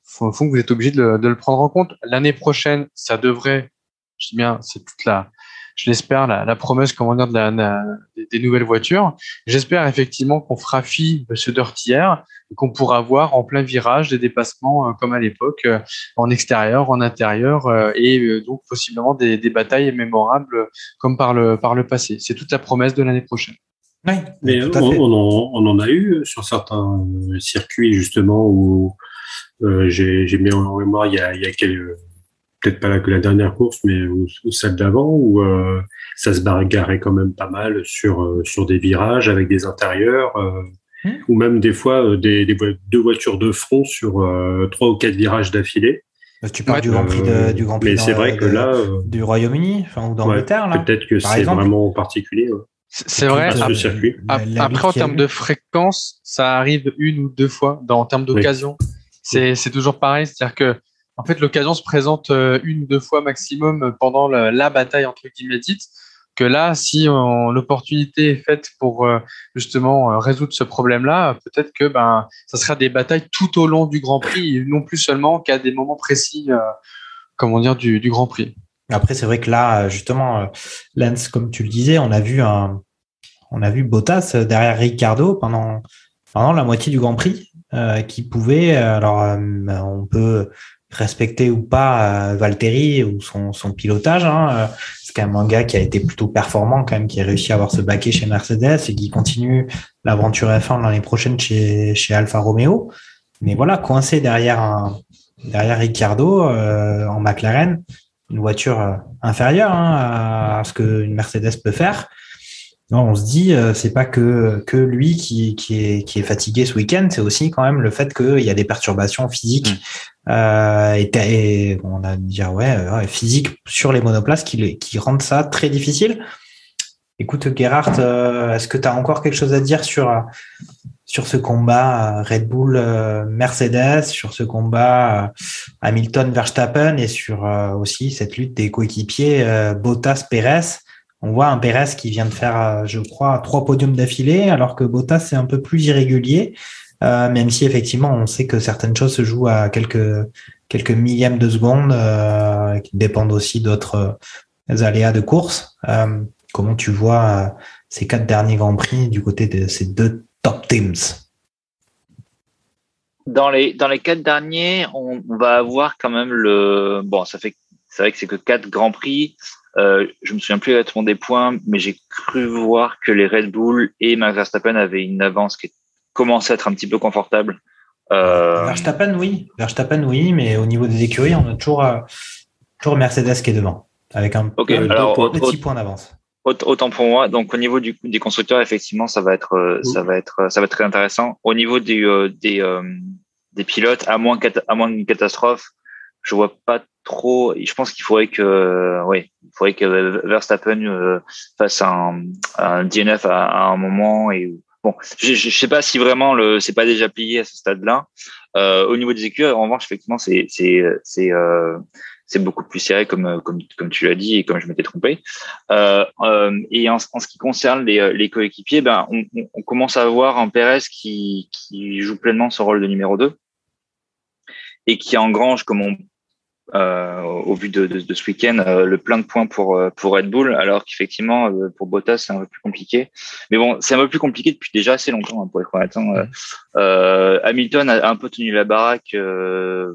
B: font, font que vous êtes obligé de, de, le prendre en compte. L'année prochaine, ça devrait, je dis bien, c'est toute la, je l'espère, la, la, promesse comment dire, de la, des nouvelles voitures. J'espère effectivement qu'on fera fi de ce dirty air et qu'on pourra voir en plein virage des dépassements euh, comme à l'époque, euh, en extérieur, en intérieur, euh, et donc possiblement des, des, batailles mémorables comme par le, par le passé. C'est toute la promesse de l'année prochaine.
D: Oui, mais on, on, en, on, en, a eu sur certains circuits justement où euh, j'ai mis en mémoire il y a, il y a quelques peut-être pas la, que la dernière course, mais ou, celle d'avant, où euh, ça se bagarrait quand même pas mal sur, euh, sur des virages avec des intérieurs, euh, mmh. ou même des fois euh, des, des, deux voitures de front sur trois ou quatre virages d'affilée.
A: Tu parles du Grand Prix, de, du Grand Prix
D: mais c'est vrai que là,
A: du Royaume-Uni, enfin, ou d'Angleterre,
D: ouais, Peut-être que c'est vraiment particulier. Ouais.
B: C'est vrai. Après, après en termes de fréquence, ça arrive une ou deux fois dans, en termes d'occasion. Oui. C'est toujours pareil, c'est-à-dire que en fait, l'occasion se présente euh, une ou deux fois maximum pendant la, bataille entre guillemets dite. Que là, si l'opportunité est faite pour euh, justement euh, résoudre ce problème-là, peut-être que ben ça sera des batailles tout au long du Grand Prix, non plus seulement qu'à des moments précis, comment dire, du, Grand Prix.
A: Après, c'est vrai que là, justement, Lance, comme tu le disais, on a vu un, on a vu Bottas derrière Ricardo pendant pendant la moitié du Grand Prix, qui pouvait, alors on peut respecter ou pas euh, Valtteri ou son, pilotage. Hein. Euh, c'est quand même un gars qui a été plutôt performant quand même, qui a réussi à avoir ce baquet chez Mercedes et qui continue l'aventure F1 l'année prochaine chez, chez Alfa Romeo. Mais voilà, coincé derrière un, derrière Ricciardo euh, en McLaren, une voiture inférieure hein, à ce qu'une Mercedes peut faire. On se dit, euh, c'est pas que, que lui qui, est, qui est fatigué ce week-end, c'est aussi quand même le fait qu'il y a des perturbations physiques euh, et, on a dire ouais, ouais, physique sur les monoplaces qui, rendent ça très difficile. Écoute, Gerhardt, euh, est-ce que tu as encore quelque chose à dire sur, sur ce combat Red Bull Mercedes, sur ce combat Hamilton Verstappen et sur aussi cette lutte des coéquipiers Bottas Perez on voit un Perez qui vient de faire, je crois, trois podiums d'affilée, alors que Bottas c'est un peu plus irrégulier. Euh, même si effectivement on sait que certaines choses se jouent à quelques quelques millièmes de seconde, euh, qui dépendent aussi d'autres euh, aléas de course. comment tu vois ces quatre derniers grands prix du côté de ces deux top teams?
C: Dans les dans les quatre derniers, on, va avoir quand même le bon, ça fait c'est vrai que c'est que quatre grands prix. Je me souviens plus exactement des points, mais j'ai cru voir que les Red Bull et Max Verstappen avaient une avance qui commençait à être un petit peu confortable.
A: Euh... Verstappen, oui. Verstappen, oui, mais au niveau des écuries, on a toujours, euh, toujours Mercedes qui est devant, avec un petit point d'avance.
C: Autant pour moi. Donc au niveau du, des constructeurs, effectivement, ça va être, euh, ça va être, ça va être très intéressant. Au niveau des, des, des pilotes, à moins, à moins d'une catastrophe, je vois pas trop. Je pense qu'il faudrait que, oui, il faudrait que Verstappen fasse un, un DNF à, à, un moment et Bon, je, je sais pas si vraiment le c'est pas déjà plié à ce stade-là. Euh, au niveau des écuries, en revanche, effectivement, c'est c'est c'est euh, c'est beaucoup plus serré comme comme comme tu l'as dit et comme je m'étais trompé. Euh, euh et en, en, ce qui concerne les, les coéquipiers, ben on, on, commence à avoir un Perez qui qui joue pleinement son rôle de numéro 2 et qui engrange, comme on euh, au vu de, de, de ce week-end, euh, le plein de points pour euh, pour Red Bull, alors qu'effectivement pour Bottas c'est un peu plus compliqué. Mais bon, c'est un peu plus compliqué depuis déjà assez longtemps hein, pour être honnête. Hein. Hamilton a un peu tenu la baraque, peut-être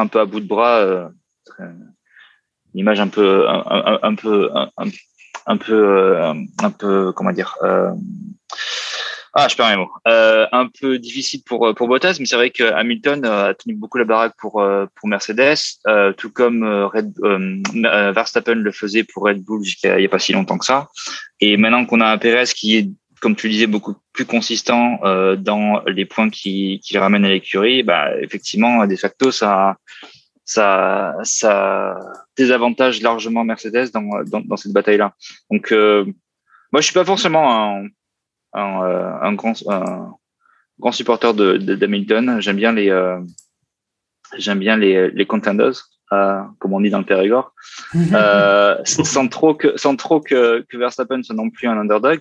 C: un peu à bout de bras, une image un peu un, un, un peu un, un, peu un peu comment dire ah, je perds mes mots. Euh, un peu difficile pour euh, pour Bottas, mais c'est vrai que Hamilton euh, a tenu beaucoup la baraque pour euh, pour Mercedes, tout comme Red, Verstappen le faisait pour Red Bull jusqu'à il y a pas si longtemps que ça. Et maintenant qu'on a un Perez qui est, comme tu disais, beaucoup plus consistant dans les points qui qui ramène à l'écurie, bah effectivement, de facto, ça ça ça désavantage largement Mercedes dans dans, dans cette bataille-là. Donc moi, je suis pas forcément un un, euh, un grand, un grand supporter de, d'Hamilton. J'aime bien les, euh, j'aime bien les, les contenders, euh, comme on dit dans le Périgord, euh, sans trop que, sans trop que, que Verstappen soit non plus un underdog.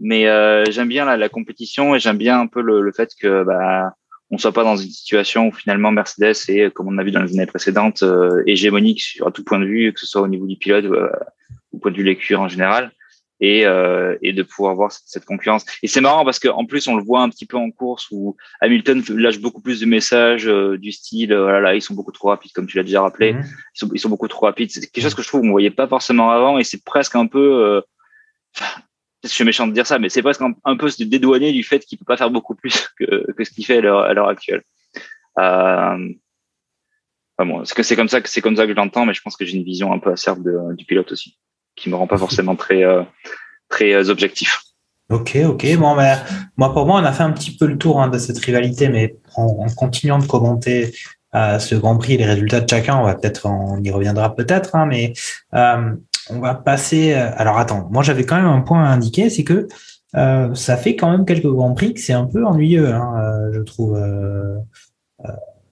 C: Mais euh, j'aime bien la, la, compétition et j'aime bien un peu le, le fait que bah, on soit pas dans une situation où finalement Mercedes est, comme on a vu dans les années précédentes, euh, hégémonique sur à tout point de vue, que ce soit au niveau du pilote ou au point de vue l'écurie en général et, euh, et de pouvoir voir cette, concurrence. Et c'est marrant parce qu'en plus, on le voit un petit peu en course où Hamilton lâche beaucoup plus de messages euh, du style, voilà, là, ils sont beaucoup trop rapides, comme tu l'as déjà rappelé. Mhm. Ils, sont, ils sont beaucoup trop rapides. C'est quelque chose que je trouve qu'on ne voyait pas forcément avant et c'est presque un peu... Euh, je suis méchant de dire ça, mais c'est presque un, peu se dédouaner du fait qu'il peut pas faire beaucoup plus que, que ce qu'il fait à l'heure actuelle. Euh, enfin bon, c'est que c'est comme ça que c'est comme ça que je l'entends, mais je pense que j'ai une vision un peu acerbe de, du pilote aussi qui me rend pas forcément très euh, très euh, objectif.
A: Ok, ok. Bon, ben, moi pour moi, on a fait un petit peu le tour hein, de cette rivalité, mais en, continuant de commenter euh, ce Grand Prix les résultats de chacun, on va peut-être, on y reviendra peut-être, hein, mais on va passer. Alors attends, moi j'avais quand même un point à indiquer, c'est que ça fait quand même quelques grands prix que c'est un peu ennuyeux, hein, je trouve,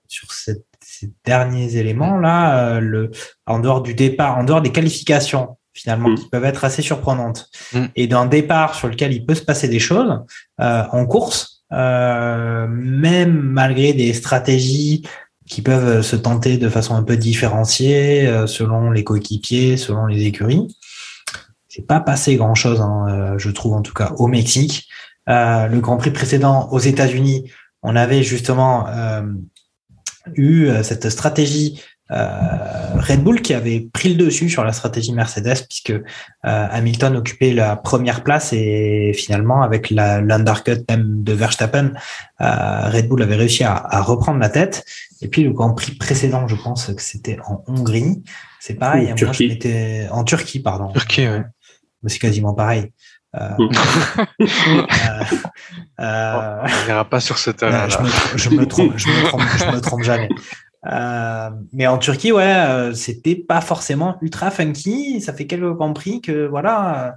A: sur ces derniers éléments là, le en dehors du départ, en dehors des qualifications finalement, mm. qui peuvent être assez surprenantes. Mm. Et d'un départ sur lequel il peut se passer des choses euh, en course, euh, même malgré des stratégies qui peuvent se tenter de façon un peu différenciée euh, selon les coéquipiers, selon les écuries. C'est pas passé grand chose, hein, euh, je trouve en tout cas au Mexique. Euh, le Grand Prix précédent aux États-Unis, on avait justement eu cette stratégie euh, Red Bull qui avait pris le dessus sur la stratégie Mercedes puisque euh, Hamilton occupait la première place et finalement avec l'undercut même de Verstappen, euh, Red Bull avait réussi à, à, reprendre la tête. Et puis le Grand Prix précédent, je pense que c'était en Hongrie. C'est pareil.
D: En Turquie.
A: en Turquie, pardon.
B: Turquie, ouais.
A: C'est quasiment pareil. Euh, euh, euh,
B: On verra pas sur ce
A: euh,
B: terrain.
A: je, me, tr- je me trompe, je me trompe, je me trompe jamais. Euh, mais en Turquie, ouais, euh, c'était pas forcément ultra funky. Ça fait quelques compris que voilà, euh,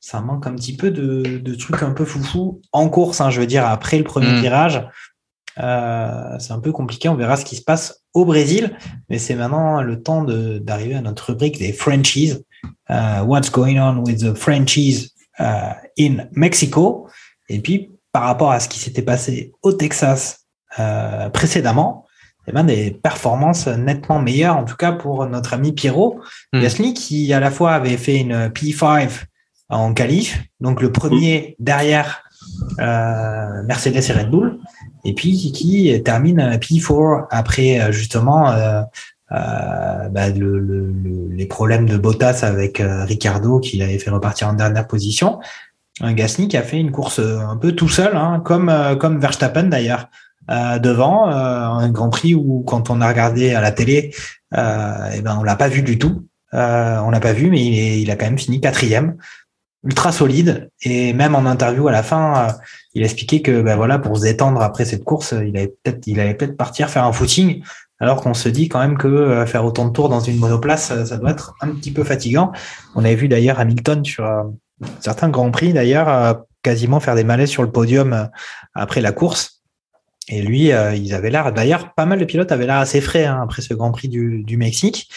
A: ça manque un petit peu de, de trucs un peu foufou en course. hein, je veux dire, après le premier
B: Mm.
A: virage, euh, c'est un peu compliqué. On verra ce qui se passe au Brésil. Mais c'est maintenant le temps d'arriver à notre rubrique des Frenchies. Euh, what's going on with the Frenchies euh, in Mexico? Et puis, par rapport à ce qui s'était passé au Texas euh, précédemment, eh ben, des performances nettement meilleures, en tout cas pour notre ami Pierrot
B: Mm.
A: Gasly, qui à la fois avait fait une P5 en qualif, donc le premier derrière euh, Mercedes et Red Bull, et puis qui, qui termine P4 après euh, justement euh, euh, bah, le- le- le- les problèmes de Bottas avec euh, Ricardo qui l'avait fait repartir en dernière position. Un Gasly qui a fait une course un peu tout seul, hein, comme, comme Verstappen d'ailleurs, euh, devant, euh, un Grand Prix où quand on a regardé à la télé, euh, eh ben, on l'a pas vu du tout. Euh, on l'a pas vu, mais il, a quand même fini quatrième, ultra solide. Et même en interview à la fin, il a expliqué que ben voilà, pour se détendre après cette course, il allait peut-être, il allait peut-être partir faire un footing. Alors qu'on se dit quand même que faire autant de tours dans une monoplace, ça doit être un petit peu fatigant. On avait vu d'ailleurs Hamilton sur certains grands prix d'ailleurs quasiment faire des malaises sur le podium après la course. Et lui, euh, ils avaient l'air. D'ailleurs, pas mal de pilotes avaient l'air assez frais hein, après ce Grand Prix du, du Mexique.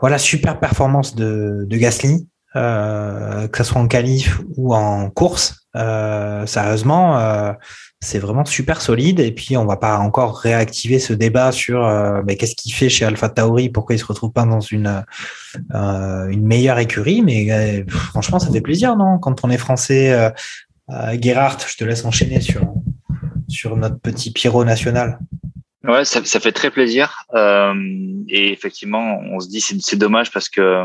A: Voilà, super performance de, de Gasly, euh, que ce soit en qualif ou en course. Euh, sérieusement, euh, c'est vraiment super solide. Et puis, on va pas encore réactiver ce débat sur euh, mais qu'est-ce qu'il fait chez Alpha Tauri, pourquoi il se retrouve pas dans une euh, une meilleure écurie? Mais franchement, ça fait plaisir, non? Quand on est français, euh, Gerhardt, je te laisse enchaîner sur sur notre petit Pierrot national.
C: Ouais, ça, fait très plaisir. Euh, et effectivement, on se dit c'est c'est dommage parce que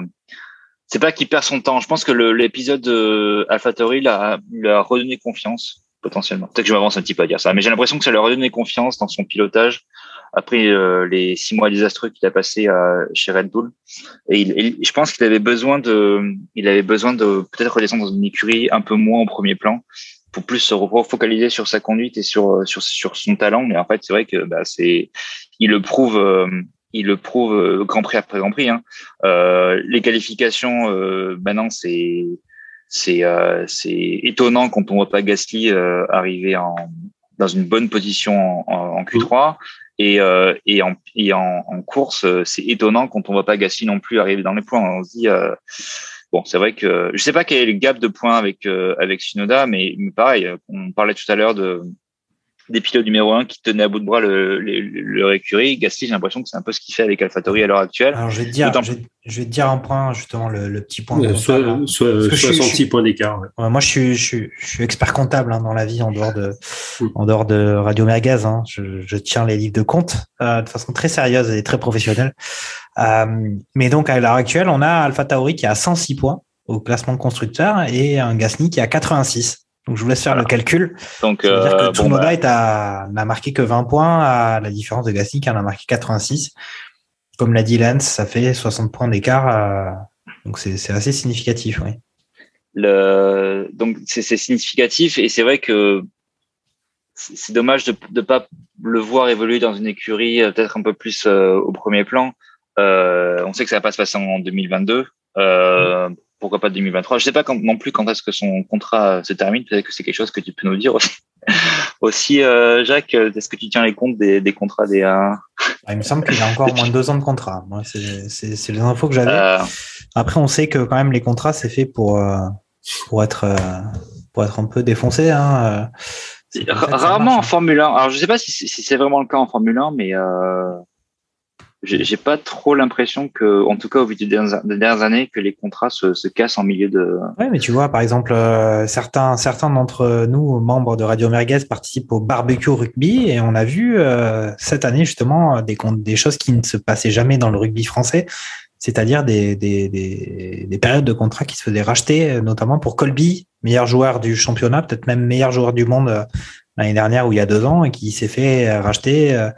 C: c'est pas qu'il perd son temps. Je pense que l'épisode de AlphaTauri a redonné confiance potentiellement. Peut-être que je m'avance un petit peu à dire ça, mais j'ai l'impression que ça lui a redonné confiance dans son pilotage après euh, les six mois désastreux qu'il a passé euh, chez Red Bull. Et je pense qu'il avait besoin de, il avait besoin de peut-être redescendre dans une écurie un peu moins au premier plan pour plus se refocaliser sur sa conduite et sur sur sur son talent. Mais en fait, c'est vrai que bah, c'est, il le prouve, euh, il le prouve euh, Grand Prix après Grand Prix. Hein. Euh, les qualifications, euh, maintenant c'est c'est euh, c'est étonnant quand on voit pas Gasly euh, arriver en dans une bonne position en, en, en Q3 et euh, et en et en, en course euh, c'est étonnant quand on voit pas Gasly non plus arriver dans les points on se dit euh, bon c'est vrai que je sais pas quel est le gap de points avec euh, avec Shinoda mais, mais pareil on parlait tout à l'heure de des pilotes numéro un qui tenaient à bout de bras le, le, le. Gasly, j'ai l'impression que c'est un peu ce qu'il fait avec AlphaTauri à l'heure actuelle.
A: Alors, je vais te dire, je, vais- je vais te dire un point, justement, le, le petit point.
D: Euh,
A: hein.
D: soit, soit,
A: Parce que je suis-
D: 66
A: je suis-
D: points d'écart. ouais.
A: Ouais, moi, je suis, je, suis, je suis expert comptable hein, dans la vie, en dehors de, en dehors de Radio Merguez. Hein. Je, je tiens les livres de compte euh, de façon très sérieuse et très professionnelle. Euh, mais donc, à l'heure actuelle, on a Alpha Tauri qui a 106 points au classement de constructeur et un Gasly qui a 86. Donc, je vous laisse faire le calcul.
C: Donc,
A: veut dire
C: euh,
A: que
C: bon,
A: Tsunoda
C: bah,
A: n'a marqué que 20 points à la différence de Gasly qui en a marqué 86. Comme l'a dit Lance, ça fait 60 points d'écart. euh, donc, c'est assez significatif, oui.
C: le, donc c'est significatif et c'est vrai que c'est dommage de ne pas le voir évoluer dans une écurie euh, peut-être un peu plus euh, au premier plan. Euh, on sait que ça va pas se passer en 2022. Euh, pourquoi pas 2023 Je sais pas quand, non plus quand est-ce que son contrat euh, se termine. Peut-être que c'est quelque chose que tu peux nous dire aussi. aussi, euh, Jacques, euh, est-ce que tu tiens les comptes des, des contrats des euh,
A: Ah, Il me semble qu'il a encore moins de deux ans de contrat. Moi, c'est- les infos que j'avais.
C: euh,
A: Après, on sait que quand même les contrats, c'est fait pour, pour, être, pour être un peu défoncé. Hein.
C: Rarement en. Formule 1. Alors, je sais pas si, c'est- vraiment le cas en Formule 1, mais j'ai pas trop l'impression que, en tout cas au vu des dernières, années, que les contrats se, se cassent en milieu de.
A: Ouais, mais tu vois, par exemple, euh, certains, certains d'entre nous, membres de Radio Merguez, participent au barbecue rugby et on a vu euh, cette année justement des, des choses qui ne se passaient jamais dans le rugby français, c'est-à-dire des, des, des, des périodes de contrat qui se faisaient racheter, notamment pour Colby, meilleur joueur du championnat, peut-être même meilleur joueur du monde euh, l'année dernière ou il y a deux ans, et qui s'est fait euh, racheter euh,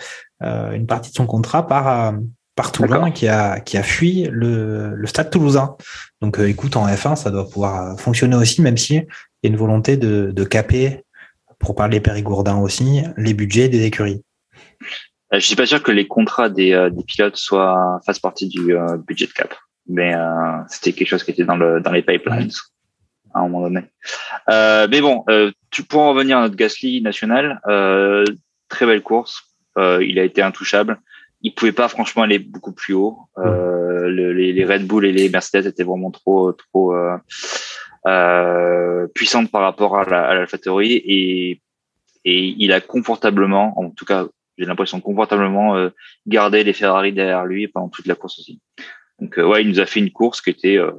A: une partie de son contrat par, euh, par Toulon qui a, qui a fui le, le stade toulousain. Donc, euh, écoute, en F1, ça doit pouvoir euh, fonctionner aussi, même si il y a une volonté de, de caper, pour parler périgourdin aussi, les budgets des écuries.
C: Euh, Je suis pas sûr que les contrats des, euh, des pilotes soient fassent partie du euh, budget cap, mais euh, c'était quelque chose qui était dans le dans les pipelines à un moment donné. Euh, mais bon, euh, tu pour en revenir à notre Gasly national, euh, très belle course. Euh, il a été intouchable. Il pouvait pas franchement aller beaucoup plus haut. Euh, le- les, les Red Bull et les Mercedes étaient vraiment trop trop euh, euh, puissantes par rapport à la- à l'AlphaTauri et et il a confortablement, en tout cas j'ai l'impression confortablement euh, garder les Ferrari derrière lui pendant toute la course aussi. Donc euh, ouais, il nous a fait une course qui était euh,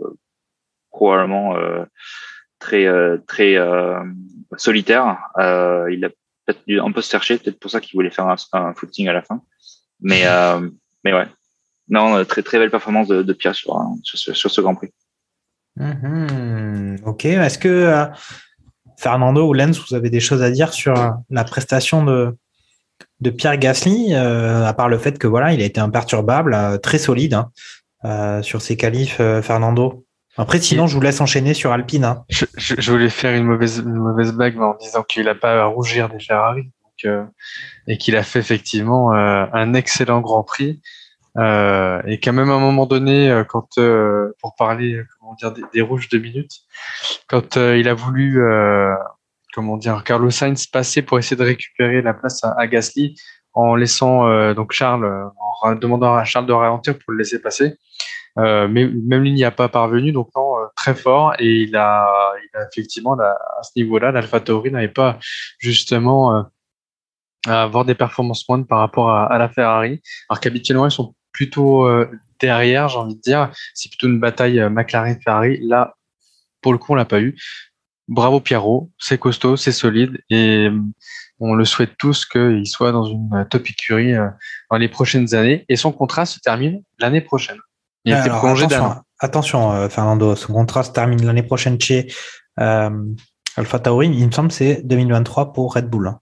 C: probablement euh, très euh, très euh, solitaire. Euh, il a peut-être un peu se chercher, peut-être pour ça qu'il voulait faire un, un footing à la fin. Mais euh, mais ouais, non, euh, très très belle performance de, de Pierre sur, sur, ce- sur ce Grand Prix.
A: Mhm. Ok, est-ce que euh, Fernando ou Lens, vous avez des choses à dire sur la prestation de, de Pierre Gasly, euh, à part le fait que voilà, il a été imperturbable, très solide hein, sur ses qualifs, Fernando? Après, sinon, je vous laisse enchaîner sur Alpine. hein.
B: Je, je, je voulais faire une mauvaise, une mauvaise blague mais en disant qu'il n'a pas à rougir des Ferrari donc, euh, et qu'il a fait effectivement euh, un excellent Grand Prix euh, et qu'à même un moment donné, euh, quand euh, pour parler euh, comment dire des, rouges deux minutes, quand il a voulu comment dire Carlos Sainz passer pour essayer de récupérer la place à, à Gasly en laissant donc Charles en demandant à Charles de ralentir pour le laisser passer. Euh, mais même lui n'y a pas parvenu, donc non, euh, très fort. Et il a, il a effectivement, là, à ce niveau-là, l'AlphaTauri n'avait pas justement euh, à avoir des performances moindres par rapport à, à la Ferrari. Alors qu'habituellement, ils sont plutôt euh, derrière, j'ai envie de dire. C'est plutôt une bataille euh, McLaren-Ferrari. Là, pour le coup, on l'a pas eu. Bravo Pierrot, c'est costaud, c'est solide et on le souhaite tous qu'il soit dans une top écurie dans les prochaines années. Et son contrat se termine l'année prochaine. Il a été
A: Alors,
B: prolongé d'un an.
A: attention, euh, Fernando, son contrat se termine l'année prochaine chez euh, Alpha Tauri. Il me semble que c'est 2023 pour Red Bull. hein.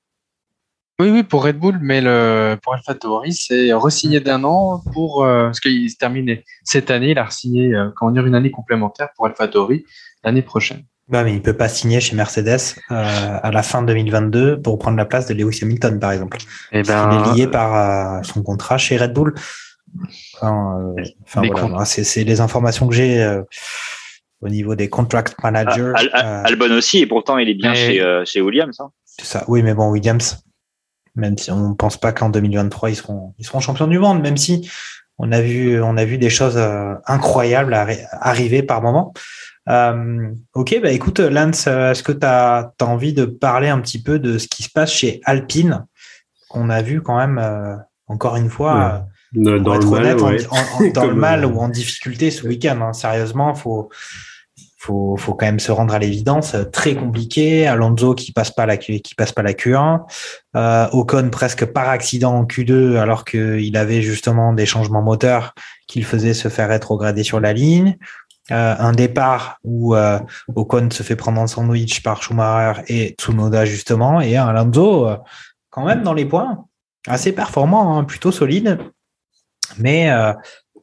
B: Oui, oui, pour Red Bull, mais le, pour AlphaTauri, c'est re-signé d'un an pour, euh, parce qu'il se terminait cette année, il a re-signé, euh, comment dire, une année complémentaire pour AlphaTauri l'année prochaine.
A: Bah, mais il peut pas signer chez Mercedes euh, à la fin 2022 pour prendre la place de Lewis Hamilton, par exemple.
B: Et
A: Parce qu'il
B: ben,
A: est lié par son contrat chez Red Bull. Enfin, euh, enfin, voilà, c'est les informations que j'ai euh, au niveau des contract managers.
C: Al-
A: euh,
C: Albon aussi, et pourtant il est bien
B: Mais-
C: chez euh, chez Williams. hein.
A: c'est ça. Oui, mais bon, Williams, même si on ne pense pas qu'en 2023 ils seront ils seront champions du monde, même si on a vu on a vu des choses euh, incroyables arri- arriver par moment. Euh, ok, bah écoute, Lance, est-ce que tu as, envie de parler un petit peu de ce qui se passe chez Alpine, qu'on a vu quand même, euh, encore une fois,
D: Dans
A: pour être
D: le mal,
A: honnête, en-
D: ouais.
A: en- en- dans le mal ou en difficulté ce week-end. hein. Sérieusement, faut, faut, faut quand même se rendre à l'évidence. Euh, Très compliqué. Alonso qui passe pas la qui passe pas la Q1. Euh, Ocon presque par accident en Q2 alors qu'il avait justement des changements moteurs qui le faisaient se faire rétrograder sur la ligne. Euh, un départ où euh, Ocon se fait prendre en sandwich par Schumacher et Tsunoda justement et Alonso quand même dans les points assez performant, hein, plutôt solide. Mais euh,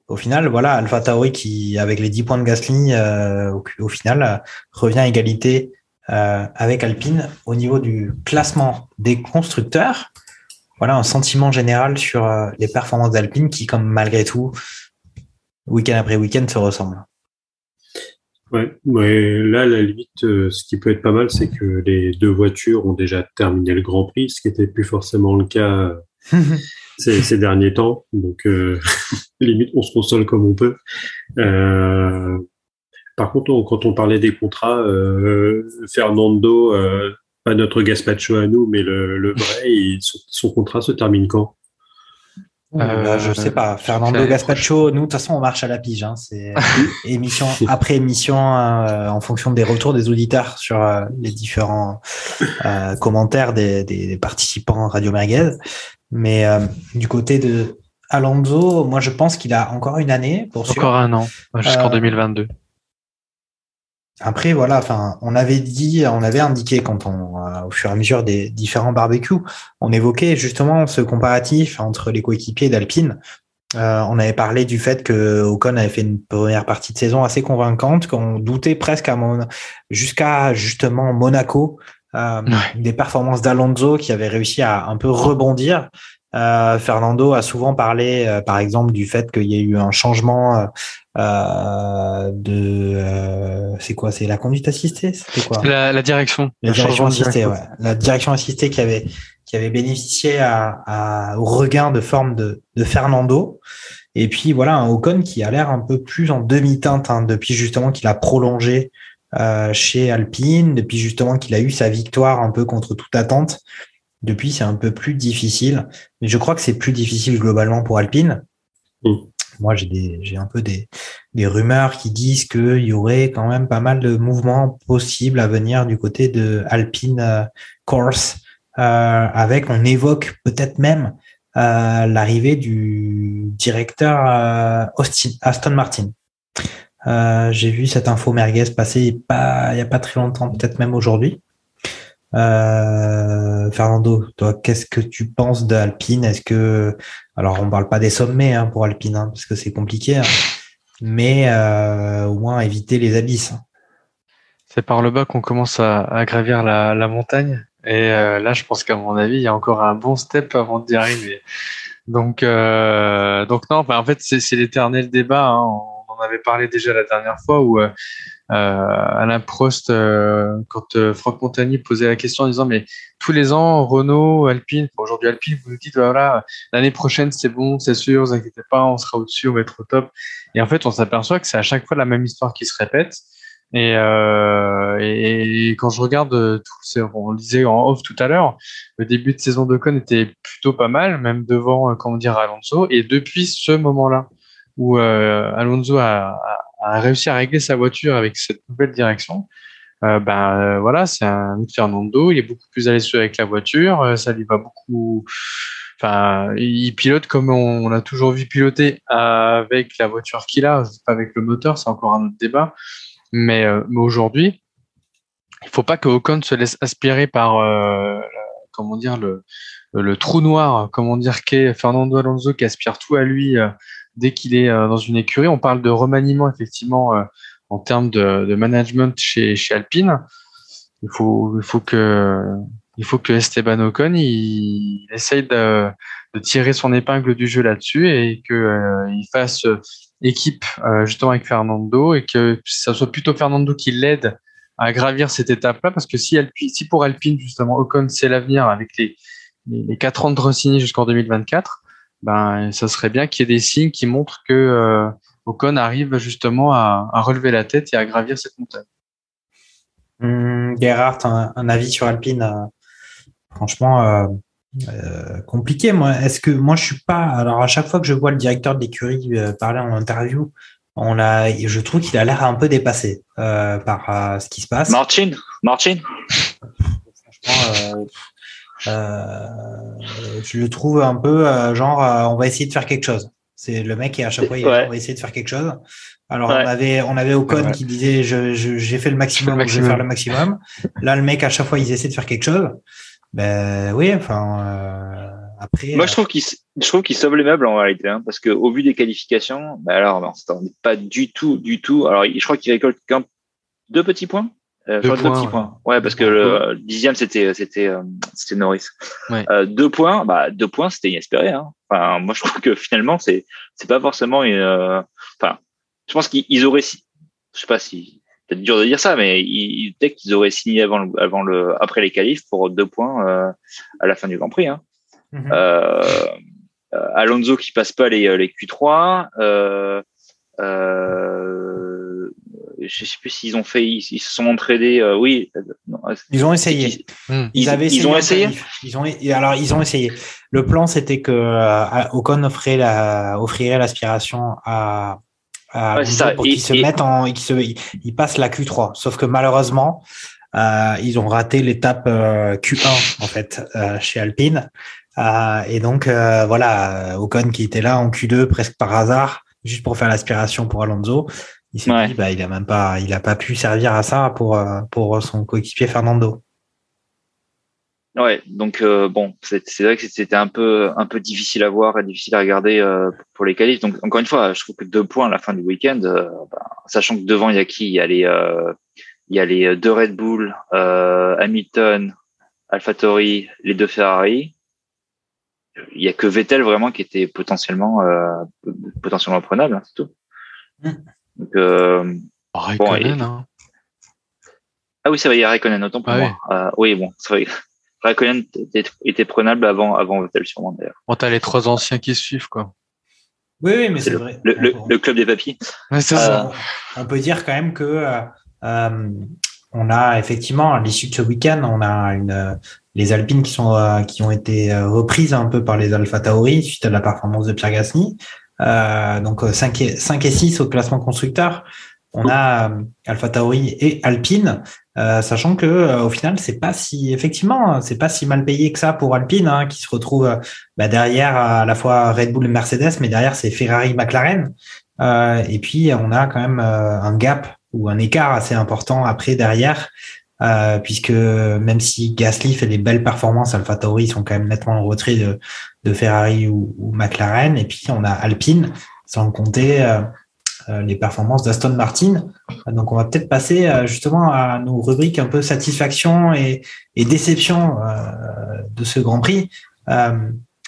A: au final, voilà, Alpha Tauri qui, avec les 10 points de Gasly, euh, au, au final, euh, revient à égalité avec Alpine au niveau du classement des constructeurs. Voilà un sentiment général sur les performances d'Alpine qui, comme malgré tout, week-end après week-end, se ressemblent.
D: Ouais, ouais, là, à la limite, ce qui peut être pas mal, c'est que les deux voitures ont déjà terminé le Grand Prix, ce qui n'était plus forcément le cas ces, ces derniers temps. Donc, euh, limite, on se console comme on peut. Euh, par contre, on- quand on parlait des contrats, euh, Fernando, euh, pas notre Gaspacho à nous, mais le, le vrai, il- son, son contrat se termine quand?
A: Euh, je sais pas. Fernando Gaspacho, nous, de toute façon, on marche à la pige. Hein. C'est émission après émission euh, en fonction des retours des auditeurs sur euh, les différents euh, commentaires des, des, des participants Radio Merguez. Mais euh, du côté de Alonso, moi, je pense qu'il a encore une année pour sûr.
B: encore un an, jusqu'en
A: Euh,
B: 2022.
A: Après, voilà, enfin, on avait dit, on avait indiqué quand on, euh, au fur et à mesure des différents barbecues, on évoquait justement ce comparatif entre les coéquipiers d'Alpine Euh, on avait parlé du fait que Ocon avait fait une première partie de saison assez convaincante, qu'on doutait presque à mon... jusqu'à justement Monaco euh, des performances d'Alonso qui avait réussi à un peu rebondir. Euh, Fernando a souvent parlé, euh, par exemple, du fait qu'il y a eu un changement euh, de, euh, c'est quoi, c'est la conduite assistée, c'était quoi?
B: La, la, direction.
A: La direction assistée, ouais. La direction assistée qui avait qui avait bénéficié à, à, au regain de forme de, de Fernando. Et puis voilà, un Ocon qui a l'air un peu plus en demi-teinte hein, depuis justement qu'il a prolongé euh, chez Alpine, depuis justement qu'il a eu sa victoire un peu contre toute attente. Depuis, c'est un peu plus difficile. Mais je crois que c'est plus difficile globalement pour Alpine.
D: Mm.
A: Moi, j'ai des, j'ai un peu des, des rumeurs qui disent qu'il y aurait quand même pas mal de mouvements possibles à venir du côté de Alpine euh, Course, euh, avec, on évoque peut-être même euh, l'arrivée du directeur euh, Austin, Aston Martin. Euh, j'ai vu cette info merguez passer il n'y a, pas très longtemps, peut-être même aujourd'hui. Euh, Fernando, toi, qu'est-ce que tu penses d'Alpine Est-ce que, alors on parle pas des sommets hein, pour Alpine, hein, parce que c'est compliqué, hein, mais euh, au moins éviter les abysses.
B: C'est par le bas qu'on commence à, à gravir la, la, montagne, et euh, là, je pense qu'à mon avis, il y a encore un bon step avant d'y arriver. Donc, euh, donc non, en fait, c'est l'éternel débat. Hein. On avait parlé déjà la dernière fois où euh, Alain Prost, euh, quand euh, Franck Montagny posait la question en disant mais tous les ans Renault, Alpine, aujourd'hui Alpine, vous nous dites voilà l'année prochaine c'est bon, c'est sûr, vous inquiétez pas, on sera au-dessus, on va être au top. Et en fait, on s'aperçoit que c'est à chaque fois la même histoire qui se répète. Et, euh, quand je regarde on le disait en off tout à l'heure, le début de saison de Con était plutôt pas mal, même devant comment dire Alonso. Et depuis ce moment-là où euh, Alonso a, a, réussi à régler sa voiture avec cette nouvelle direction, euh, ben euh, voilà, c'est un Fernando. Il est beaucoup plus à l'aise avec la voiture, euh, ça lui va beaucoup. Enfin, il pilote comme on, on a toujours vu piloter avec la voiture qu'il a, pas avec le moteur, c'est encore un autre débat. Mais, mais aujourd'hui, il faut pas que Ocon se laisse aspirer par comment dire le, le trou noir, comment dire qu'est Fernando Alonso qui aspire tout à lui dès qu'il est euh, dans une écurie. On parle de remaniement effectivement euh, en termes de, de, management chez, chez Alpine. Il faut il faut que il faut que Esteban Ocon il, essaye de, de, tirer son épingle du jeu là-dessus et que euh, il fasse équipe euh, justement avec Fernando et que ça soit plutôt Fernando qui l'aide à gravir cette étape-là parce que si, Alpine, si pour Alpine justement Ocon c'est l'avenir avec les, les, les 4 ans de Rossini jusqu'en 2024, ben ça serait bien qu'il y ait des signes qui montrent que euh, Ocon arrive justement à, à, relever la tête et à gravir cette montagne.
A: Gerhardt, un, un, avis sur Alpine, euh, franchement euh, euh, compliqué. Moi, est-ce que moi je suis pas. Alors à chaque fois que je vois le directeur de l'écurie euh, parler en interview, on a, je trouve qu'il a l'air un peu dépassé euh, par euh, ce qui se passe.
C: Martin, Martin.
A: Franchement, je le trouve un peu genre, on va essayer de faire quelque chose. C'est le mec et à chaque fois il ouais. va essayer de faire quelque chose. Alors ouais. on avait on avait Ocon ouais. qui disait je j'ai je, fait le maximum, je vais faire le maximum. Là le mec à chaque fois ils essaient de faire quelque chose. Ben oui, enfin euh, après.
C: Moi, je trouve qu'il je trouve qu'il sauve les meubles en réalité, hein, parce que au vu des qualifications, ben alors on s'attendait pas du tout, du tout. Alors, je crois qu'il récolte qu'un deux petits points.
B: Euh, deux,
C: points,
B: deux petits
C: ouais. points. Ouais, parce que le, dixième c'était c'était euh, c'était Norris. Ouais. Euh, deux points, bah deux points, c'était inespéré. Hein. Enfin, moi, je trouve que finalement, c'est c'est pas forcément une. euh, Enfin, je pense qu'ils auraient, je sais pas si peut-être dur de dire ça, mais peut-être qu'ils auraient signé avant le, avant le, après les qualifs pour deux points euh, à la fin du Grand Prix. Hein. Mm -hmm. euh, Alonso qui passe pas les, les Q3. Euh, euh, je sais plus s'ils ont fait, ils, ils, se sont entraînés. Euh, oui,
A: non, ils ont essayé.
C: Ils, ils, avaient essayé. Ils ont essayé?
A: Ils ont alors ils ont essayé. Le plan c'était que euh, Ocon offrait la, offrirait l'aspiration à euh, ouais, ça. pour qu'ils se et... mettent en, qu'ils se, ils passent la Q3. Sauf que malheureusement, euh, ils ont raté l'étape euh, Q1 en fait euh, chez Alpine. Euh, et donc voilà, Ocon qui était là en Q2 presque par hasard, juste pour faire l'aspiration pour Alonso. Il s'est ouais. dit, bah, il a même pas, il a pas pu servir à ça pour pour son coéquipier Fernando.
C: Ouais, donc euh, bon, c'est vrai que c'était un peu un peu difficile à voir et difficile à regarder euh, pour les qualifs. Donc encore une fois, je trouve que deux points à la fin du week-end, euh, bah, sachant que devant il y a qui? Il y a les euh, il y a les deux Red Bull, euh, Hamilton, AlphaTauri, les deux Ferrari. Il y a que Vettel vraiment qui était potentiellement euh, potentiellement prenable, hein, c'est tout. Donc, euh,
B: Raikkonen,
C: et-
B: hein.
C: ah oui, ça va, il y a Raikkonen, autant pour
B: Ah
C: moi. Euh, oui, bon, c'est vrai. Raikkonen était, était prenable avant, avant Vettel, sûrement d'ailleurs.
B: Bon, t'as les trois anciens qui suivent, quoi.
A: Oui, oui, mais
C: C'est
A: c'est
C: le,
A: vrai.
C: le, le,
A: On-
C: le club des papiers.
B: Ouais, c'est
C: Euh,
B: ça.
A: on peut dire quand même que euh, euh, on a effectivement à l'issue de ce week-end, on a une euh, les Alpines qui sont euh, qui ont été euh, reprises un peu par les Alpha Tauri suite à la performance de Pierre Gasly. Euh, donc 5 et 5 et 6 au classement constructeur. On a euh, Alpha Tauri et Alpine, euh, sachant que euh, au final c'est pas si effectivement c'est pas si mal payé que ça pour Alpine hein, qui se retrouve euh, bah, derrière à la fois Red Bull et Mercedes, mais derrière c'est Ferrari, McLaren. Euh, et puis on a quand même euh, un gap ou un écart assez important après derrière, euh, puisque même si Gasly fait des belles performances, AlphaTauri sont quand même nettement en retrait de, de Ferrari ou, ou McLaren. Et puis on a Alpine, sans compter euh, euh, les performances d'Aston Martin. Donc on va peut-être passer euh, justement à nos rubriques un peu satisfaction et, et déception euh, de ce Grand Prix.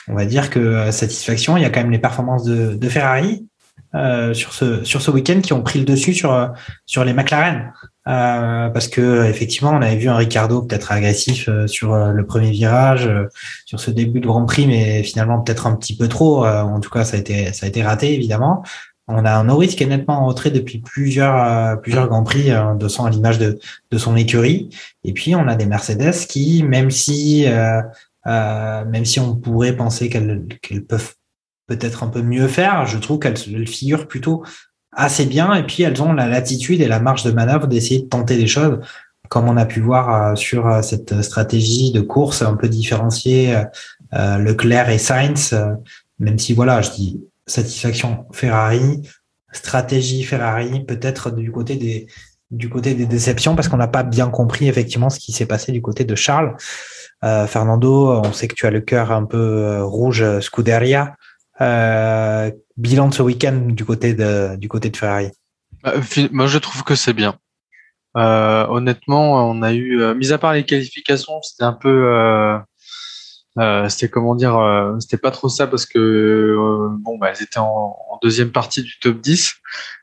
A: On va dire que satisfaction, il y a quand même les performances de, de Ferrari, euh, sur ce sur ce week-end qui ont pris le dessus sur sur les McLaren euh, parce que effectivement on avait vu un Ricardo peut-être agressif euh, sur euh, le premier virage euh, sur ce début de Grand Prix mais finalement peut-être un petit peu trop euh, en tout cas ça a été ça a été raté évidemment on a un Norris qui est nettement en retrait depuis plusieurs euh, plusieurs grands prix de son à l'image de de son écurie et puis on a des Mercedes qui même si même si on pourrait penser qu'elles qu'elles peuvent peut-être un peu mieux faire. Je trouve qu'elles elles figurent plutôt assez bien. Et puis elles ont la latitude et la marge de manœuvre d'essayer de tenter des choses comme on a pu voir euh, sur euh, cette stratégie de course un peu différenciée euh, Leclerc et Sainz. Même si voilà je dis satisfaction Ferrari stratégie Ferrari peut-être du côté des du côté des déceptions parce qu'on n'a pas bien compris effectivement ce qui s'est passé du côté de Charles. Euh, Fernando on sait que tu as le cœur un peu rouge Scuderia. Euh, bilan de ce week-end du côté de du côté de Ferrari.
B: Bah, moi, je trouve que c'est bien. Euh, honnêtement, on a eu, euh, mis à part les qualifications, c'était un peu, euh, c'était comment dire, c'était pas trop ça parce que bon, bah, elles étaient en, deuxième partie du top 10.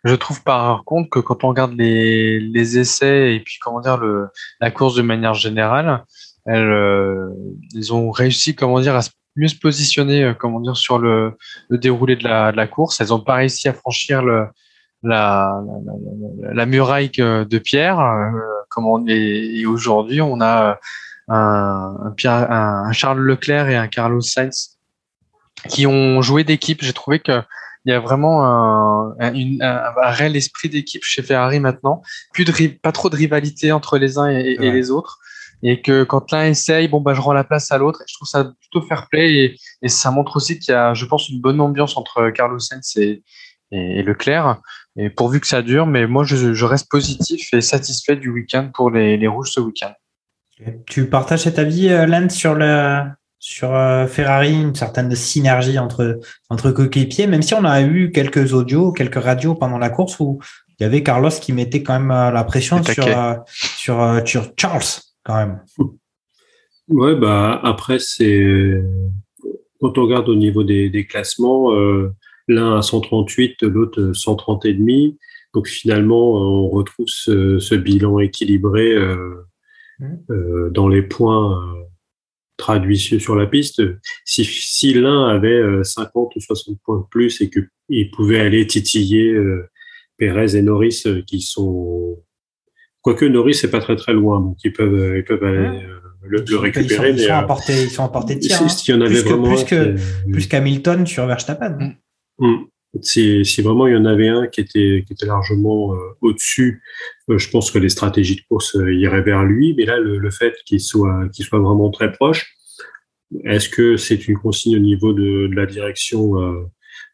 B: Je trouve par contre que quand on regarde les, les essais et puis comment dire le, la course de manière générale, elles, ils ont réussi comment dire à se- mieux se positionner euh, comment dire sur le, le déroulé de la, de la course. Elles ont pas réussi à franchir le la, la, la- la muraille que- de pierre. euh, comment et, et aujourd'hui, on a un, un, Pierre- un- un Charles Leclerc et un Carlos Sainz qui ont joué d'équipe. J'ai trouvé que il y a vraiment un, un, une- un- un réel esprit d'équipe chez Ferrari maintenant. Plus de pas trop de rivalité entre les uns et, les autres. Et que quand l'un essaye, bon bah je rends la place à l'autre. Je trouve ça plutôt fair play et, et ça montre aussi qu'il y a, je pense, une bonne ambiance entre Carlos Sainz et, Leclerc. Et pourvu que ça dure, mais moi je, je reste positif et satisfait du week-end pour les, les rouges ce week-end.
A: Tu partages cet avis, euh, Lance, sur le sur euh, Ferrari, une certaine synergie entre entre coéquipiers, même si on a eu quelques audios, quelques radios pendant la course où il y avait Carlos qui mettait quand même euh, la pression sur sur Charles quand même.
D: Ouais, bah après c'est quand on regarde au niveau des, des classements, euh, l'un à 138, l'autre 130 et demi. Donc finalement, on retrouve ce, ce bilan équilibré euh,
A: Mhm.
D: euh, dans les points traduits sur la piste. Si, si l'un avait euh, 50 ou 60 points de plus et que il pouvait aller titiller Pérez et Norris qui sont quoique Norris c'est pas très très loin, donc ils peuvent ils peuvent aller
A: Ouais.
D: euh, le, le
A: Ils sont-
D: récupérer.
A: Ils sont, à
D: euh,
A: portée, ils sont à portée de tir.
D: si-
A: hein.
D: S'il y en avait
A: Plus que-
D: vraiment un
A: que- Plus qu'Hamilton sur Verstappen.
D: Mm. Si, si vraiment il y en avait un qui était, qui était largement euh, au-dessus, euh, je pense que les stratégies de course euh, iraient vers lui. Mais là, le, le fait qu'il soit, qu'il soit vraiment très proche, est-ce que c'est une consigne au niveau de, de la direction euh,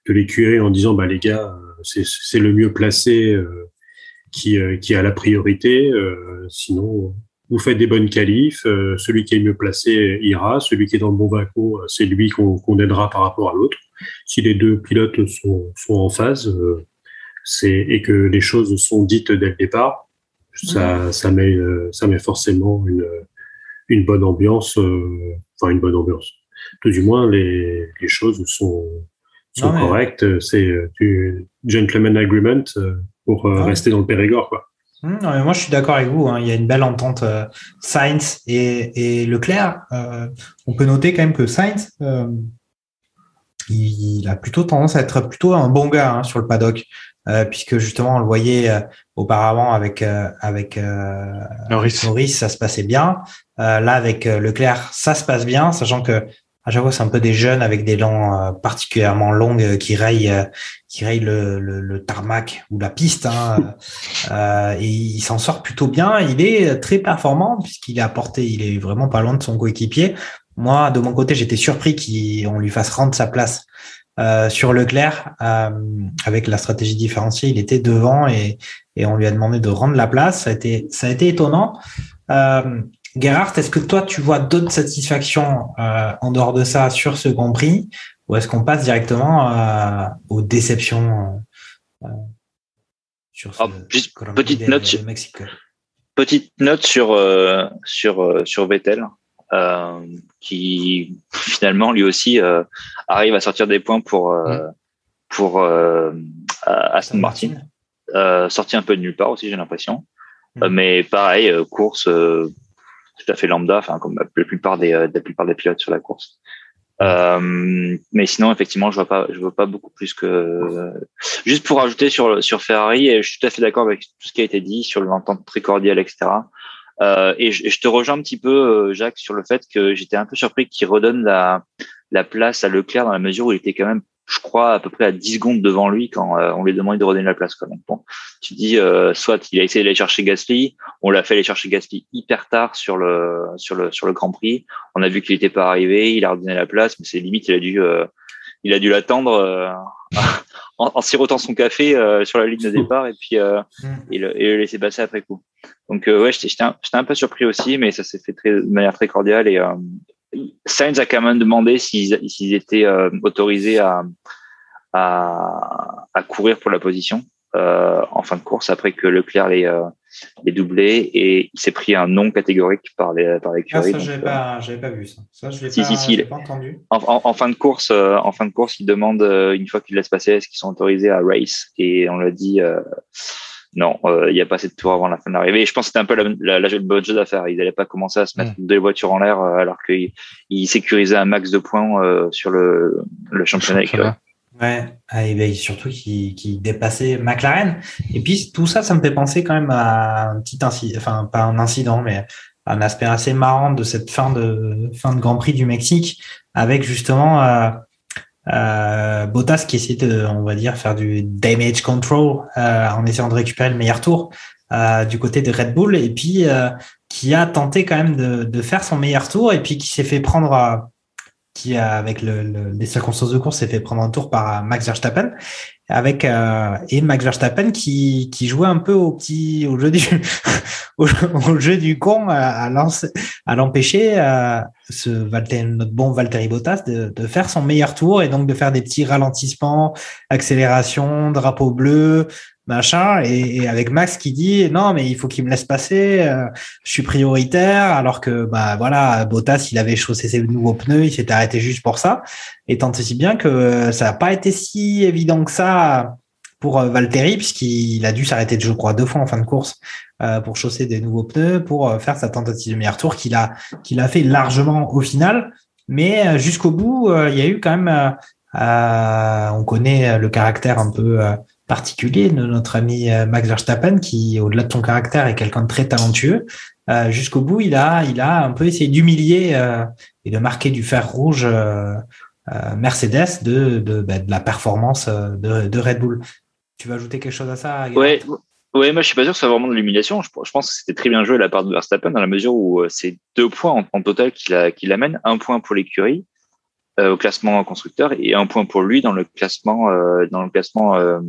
D: de l'écurie en disant, bah les gars, euh, c'est c'est le mieux placé euh, qui, euh, qui a la priorité. euh, sinon, vous faites des bonnes qualifs, euh, celui qui est mieux placé ira, celui qui est dans le bon wagon, c'est lui qu'on qu'on aidera par rapport à l'autre. Si les deux pilotes sont, sont en phase et que les choses sont dites dès le départ, ça, ça, met, ça met forcément une, une bonne ambiance, euh, enfin une bonne ambiance. Tout du moins, les, les choses sont, sont
A: Non, mais-
D: correctes. C'est du gentleman agreement euh, pour euh,
A: Ouais.
D: rester dans le Périgord, quoi.
A: Hum, non, mais moi, je suis d'accord avec vous. hein. Il y a une belle entente euh, Sainz et, et Leclerc. Euh, on peut noter quand même que Sainz, euh, il, il a plutôt tendance à être plutôt un bon gars hein, sur le paddock, euh, puisque justement, on le voyait euh, auparavant avec euh, avec euh,
B: Norris.
A: Norris, ça se passait bien. Euh, là, avec euh, Leclerc, ça se passe bien, sachant que à chaque fois, c'est un peu des jeunes avec des dents euh, particulièrement longues euh, qui rayent, euh, qui rayent le, le, le tarmac ou la piste. Hein, euh, et il s'en sort plutôt bien. Il est très performant puisqu'il est apporté, il est vraiment pas loin de son coéquipier. Moi, de mon côté, j'étais surpris qu'on lui fasse rendre sa place euh, sur Leclerc euh, avec la stratégie différenciée. Il était devant et, et on lui a demandé de rendre la place. Ça a été, ça a été étonnant. Euh, Gerhard, est-ce que toi, tu vois d'autres satisfactions euh, en dehors de ça sur ce Grand Prix ou est-ce qu'on passe directement euh, aux déceptions euh, sur ce
C: Ah, petite note sur- Petite note sur sur sur Vettel, qui finalement lui aussi arrive à sortir des points pour euh, pour Aston Martin, sorti un peu de nulle part aussi j'ai l'impression, Euh, mais pareil course tout à fait lambda, enfin comme la plupart des euh, la plupart des pilotes sur la course. Euh, mais sinon, effectivement, je vois pas, je vois pas beaucoup plus que. Juste pour ajouter sur sur Ferrari, et je suis tout à fait d'accord avec tout ce qui a été dit sur l'entente très cordiale, etc. Euh, et, je, et je te rejoins un petit peu, euh, Jacques, sur le fait que j'étais un peu surpris qu'il redonne la la place à Leclerc dans la mesure où il était quand même, je crois, à peu près à 10 secondes devant lui quand euh, on lui demandait de redonner la place. Quoi. Donc, bon, tu dis, euh, soit il a essayé d'aller chercher Gasly, on l'a fait aller chercher Gasly hyper tard sur le sur le sur le Grand Prix. On a vu qu'il n'était pas arrivé, il a redonné la place, mais c'est limite, il a dû euh, il a dû l'attendre euh, en, en sirotant son café euh, sur la ligne de départ et puis euh, et, le, et le laisser passer après coup. Donc euh, ouais, j'étais un, un peu surpris aussi, mais ça s'est fait très, de manière très cordiale et euh, Sainz a quand même demandé s'ils étaient euh, autorisés à, à à courir pour la position euh, en fin de course après que Leclerc les euh, les doublé et il s'est pris un non catégorique par les par
A: Ah, ça, j'avais pas, pas vu ça. Ça, je l'ai
C: Si,
A: pas,
C: si, si,
A: entendu.
C: en, en- en fin de course, en fin de course, il demande euh, une fois qu'il laisse passer, est-ce qu'ils sont autorisés à race? Et on l'a dit, non, euh, il n'y a pas assez de tours avant la fin de l'arrivée. Et je pense que c'était un peu la, la, la bonne chose à faire. Ils n'allaient pas commencer à se mettre deux voitures en l'air euh, alors qu'ils ils sécurisaient un max de points euh, sur le, le championnat.
B: Championnat.
A: Ouais, ah, et ben, surtout qui, qui dépassait McLaren. Et puis tout ça, ça me fait penser quand même à un petit incident, enfin pas un incident, mais un aspect assez marrant de cette fin de fin de Grand Prix du Mexique, avec justement euh, euh, Bottas qui essayait de, on va dire, faire du damage control euh, en essayant de récupérer le meilleur tour euh, du côté de Red Bull, et puis euh, qui a tenté quand même de, de faire son meilleur tour, et puis qui s'est fait prendre qui, euh, avec le, le- les circonstances de course, s'est fait prendre un tour par euh, Max Verstappen. Avec euh, et Max Verstappen qui, qui jouait un peu au petit au jeu du au, jeu du con à, à l'empêcher euh, ce notre bon Valtteri Bottas de, de faire son meilleur tour et donc de faire des petits ralentissements, accélération, drapeau bleu, machin et, et avec Max qui dit non mais il faut qu'il me laisse passer, euh, je suis prioritaire alors que bah voilà Bottas il avait chaussé ses nouveaux pneus, il s'était arrêté juste pour ça. Et tant aussi bien que ça n'a pas été si évident que ça pour euh, Valtteri puisqu'il a dû s'arrêter je crois deux fois en fin de course euh, pour chausser des nouveaux pneus pour euh, faire sa tentative de meilleur tour qu'il a qu'il a fait largement au final. Mais euh, jusqu'au bout il y a eu quand même euh, on connaît le caractère un peu particulier de notre ami euh, Max Verstappen qui au-delà de son caractère est quelqu'un de très talentueux Euh, jusqu'au bout il a il a un peu essayé d'humilier euh, et de marquer du fer rouge Mercedes de, de, bah, de la performance de, Red Bull. Tu veux ajouter quelque chose à ça Gerhard
C: Ouais, moi je suis pas sûr que ce soit vraiment de l'humiliation. Je, pense que c'était très bien joué de la part de Verstappen dans la mesure où c'est deux points en, total qu'il amène, un point pour l'écurie au classement constructeur et un point pour lui dans le classement euh, dans le classement euh,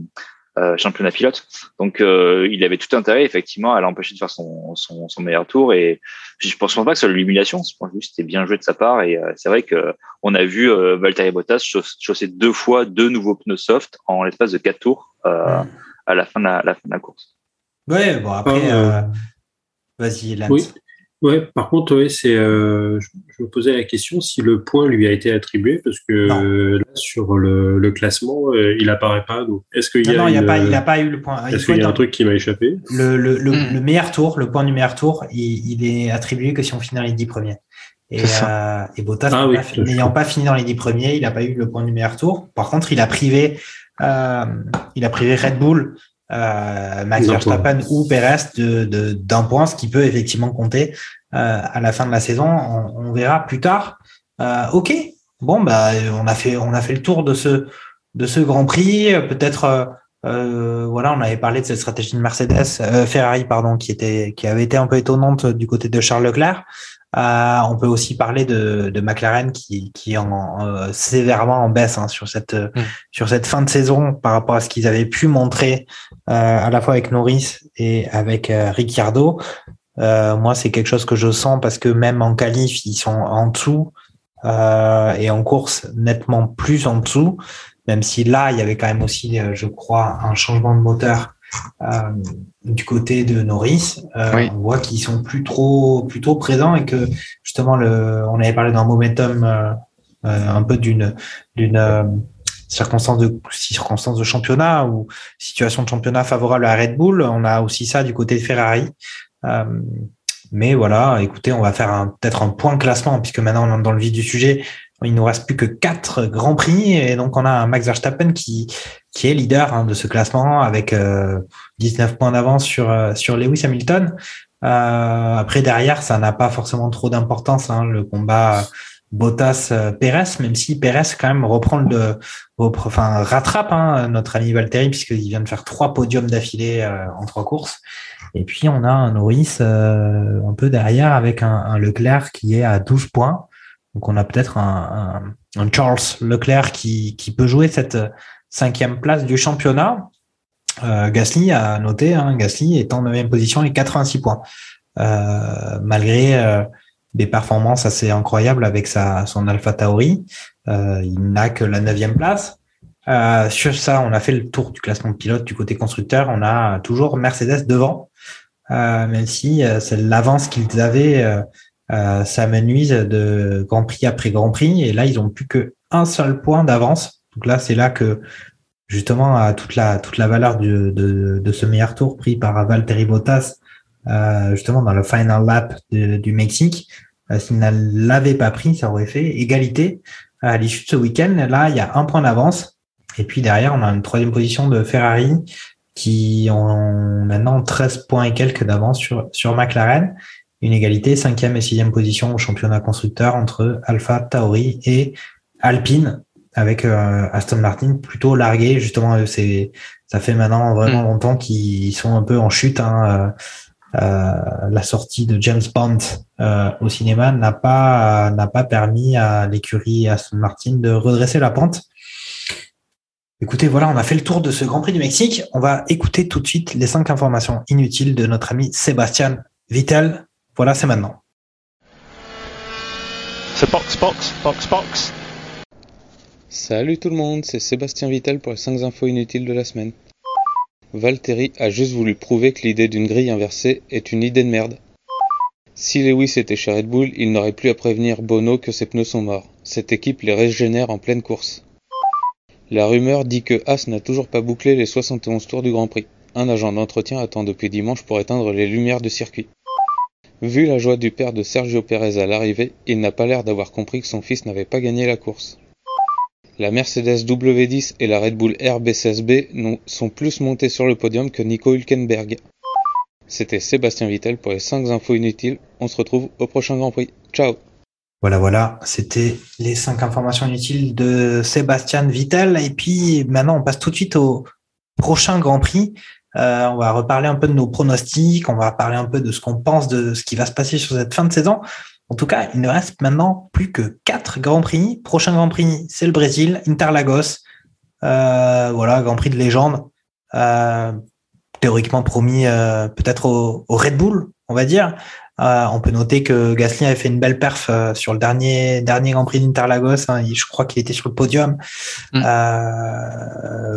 C: euh, championnat pilote. Donc, euh, il avait tout intérêt, effectivement, à l'empêcher de faire son, son, son, meilleur tour. Et je pense pas que ce soit l'illumination. Je pense juste que c'était bien joué de sa part. Et euh, c'est vrai que on a vu euh, Valtteri Bottas chausser deux fois deux nouveaux pneus soft en l'espace de quatre tours euh, mmh. à la fin de la, la, fin de la course.
A: Ouais, bon, après, euh, vas-y, Lance.
D: Oui. Ouais, par contre, ouais, c'est, euh, je, je, me posais la question si le point lui a été attribué, parce que euh, là, sur le, le classement, euh, il apparaît pas. Donc, est-ce qu'il y a
A: non, non, il n'a pas, a pas eu le point.
D: Est-ce qu'il y a un truc qui m'a échappé?
A: le, le, le, le, meilleur tour, le point du meilleur tour, il, il est attribué que si on finit dans les 10 premiers. Et, euh, et Bottas,
D: Ah oui,
A: n'ayant pas fini dans les 10 premiers, il n'a pas eu le point du meilleur tour. Par contre, il a privé, euh, il a privé Red Bull, euh, Max
D: D'un
A: Verstappen ou Perez de, de, d'un point, ce qui peut effectivement compter euh, à la fin de la saison. On, on verra plus tard. Euh, ok, bon bah on a fait on a fait le tour de ce de ce Grand Prix. Peut-être euh, euh, voilà, on avait parlé de cette stratégie de Mercedes, euh, Ferrari pardon, qui était qui avait été un peu étonnante du côté de Charles Leclerc. Euh, on peut aussi parler de, de McLaren qui, qui est en, en, sévèrement en baisse hein, sur cette
B: Mm.
A: sur cette fin de saison par rapport à ce qu'ils avaient pu montrer euh, à la fois avec Norris et avec euh, Ricciardo. Euh, moi, c'est quelque chose que je sens parce que même en qualif, ils sont en dessous euh, et en course nettement plus en dessous. Même si là, il y avait quand même aussi, je crois, un changement de moteur du côté de Norris. Euh,
B: Oui.
A: On voit qu'ils sont plus trop, plus trop présents et que justement, le, on avait parlé d'un momentum euh, euh, un peu d'une, d'une euh, circonstance de circonstance de championnat ou situation de championnat favorable à Red Bull. On a aussi ça du côté de Ferrari. Euh, mais voilà, écoutez, on va faire peut-être un point classement puisque maintenant on entre dans le vif du sujet. Il nous reste plus que quatre grands prix et donc on a un Max Verstappen qui qui est leader hein, de ce classement avec euh, 19 points d'avance sur euh, sur Lewis Hamilton. Euh, après derrière, ça n'a pas forcément trop d'importance hein, le combat Bottas Perez, même si Perez quand même reprend le enfin rattrape hein, notre ami Valtteri puisqu'il vient de faire trois podiums d'affilée euh, en trois courses. Et puis on a un Norris euh, un peu derrière avec un, un Leclerc qui est à 12 points. Donc on a peut-être un, Charles Leclerc qui, qui peut jouer cette cinquième place du championnat. Euh, Gasly a noté, hein, Gasly est en neuvième position et 86 points. Euh, malgré euh, des performances assez incroyables avec sa, son Alpha Tauri, il n'a que la neuvième place. Sur ça, on a fait le tour du classement de pilote du côté constructeur. On a toujours Mercedes devant, même si c'est l'avance qu'ils avaient, euh, ça menuise de Grand Prix après Grand Prix. Et là, ils ont plus que un seul point d'avance. Donc là, c'est là que justement à toute la toute la valeur du, de, de ce meilleur tour pris par Valtteri Bottas, euh, justement dans le final lap de- du Mexique. Euh, S'il ne l'avait pas pris, ça aurait fait égalité à l'issue de ce week-end. Là, il y a un point d'avance. Et puis derrière, on a une troisième position de Ferrari qui ont maintenant 13 points et quelques d'avance sur, sur McLaren. Une égalité, cinquième et sixième position au championnat constructeur entre Alpha Tauri et Alpine, avec euh, Aston Martin plutôt largué. Justement, euh, c'est ça fait maintenant vraiment
B: Mm.
A: longtemps qu'ils sont un peu en chute. Hein. Euh, euh, la sortie de James Bond euh, au cinéma n'a pas n'a pas permis à l'écurie Aston Martin de redresser la pente. Écoutez, voilà, on a fait le tour de ce Grand Prix du Mexique. On va écouter tout de suite les cinq informations inutiles de notre ami Sébastien Vittel. Voilà, c'est maintenant.
F: So box, box, box, box.
G: Salut tout le monde, c'est Sébastien Vittel pour les 5 infos inutiles de la semaine. Valtteri a juste voulu prouver que l'idée d'une grille inversée est une idée de merde. Si Lewis était chez Red Bull, il n'aurait plus à prévenir Bono que ses pneus sont morts. Cette équipe les régénère en pleine course. La rumeur dit que Haas n'a toujours pas bouclé les 71 tours du Grand Prix. Un agent d'entretien attend depuis dimanche pour éteindre les lumières du circuit. Vu la joie du père de Sergio Perez à l'arrivée, il n'a pas l'air d'avoir compris que son fils n'avait pas gagné la course. La Mercedes W10 et la Red Bull RB16B n'ont- sont plus montées sur le podium que Nico Hülkenberg. C'était Sébastien Vittel pour les 5 infos inutiles. On se retrouve au prochain Grand Prix. Ciao
A: Voilà, voilà, c'était les cinq informations inutiles de Sébastien Vittel. Et puis maintenant, on passe tout de suite au prochain Grand Prix. Euh, on va reparler un peu de nos pronostics, on va parler un peu de ce qu'on pense de ce qui va se passer sur cette fin de saison. En tout cas, il ne reste maintenant plus que quatre Grands Prix. Prochain Grand Prix, c'est le Brésil, Interlagos. Euh, voilà, Grand Prix de légende. euh, théoriquement promis peut-être au, Red Bull, on va dire. Euh, on peut noter que Gasly avait fait une belle perf euh, sur le dernier dernier Grand Prix d'Interlagos. Hein, je crois qu'il était sur le podium. Mm.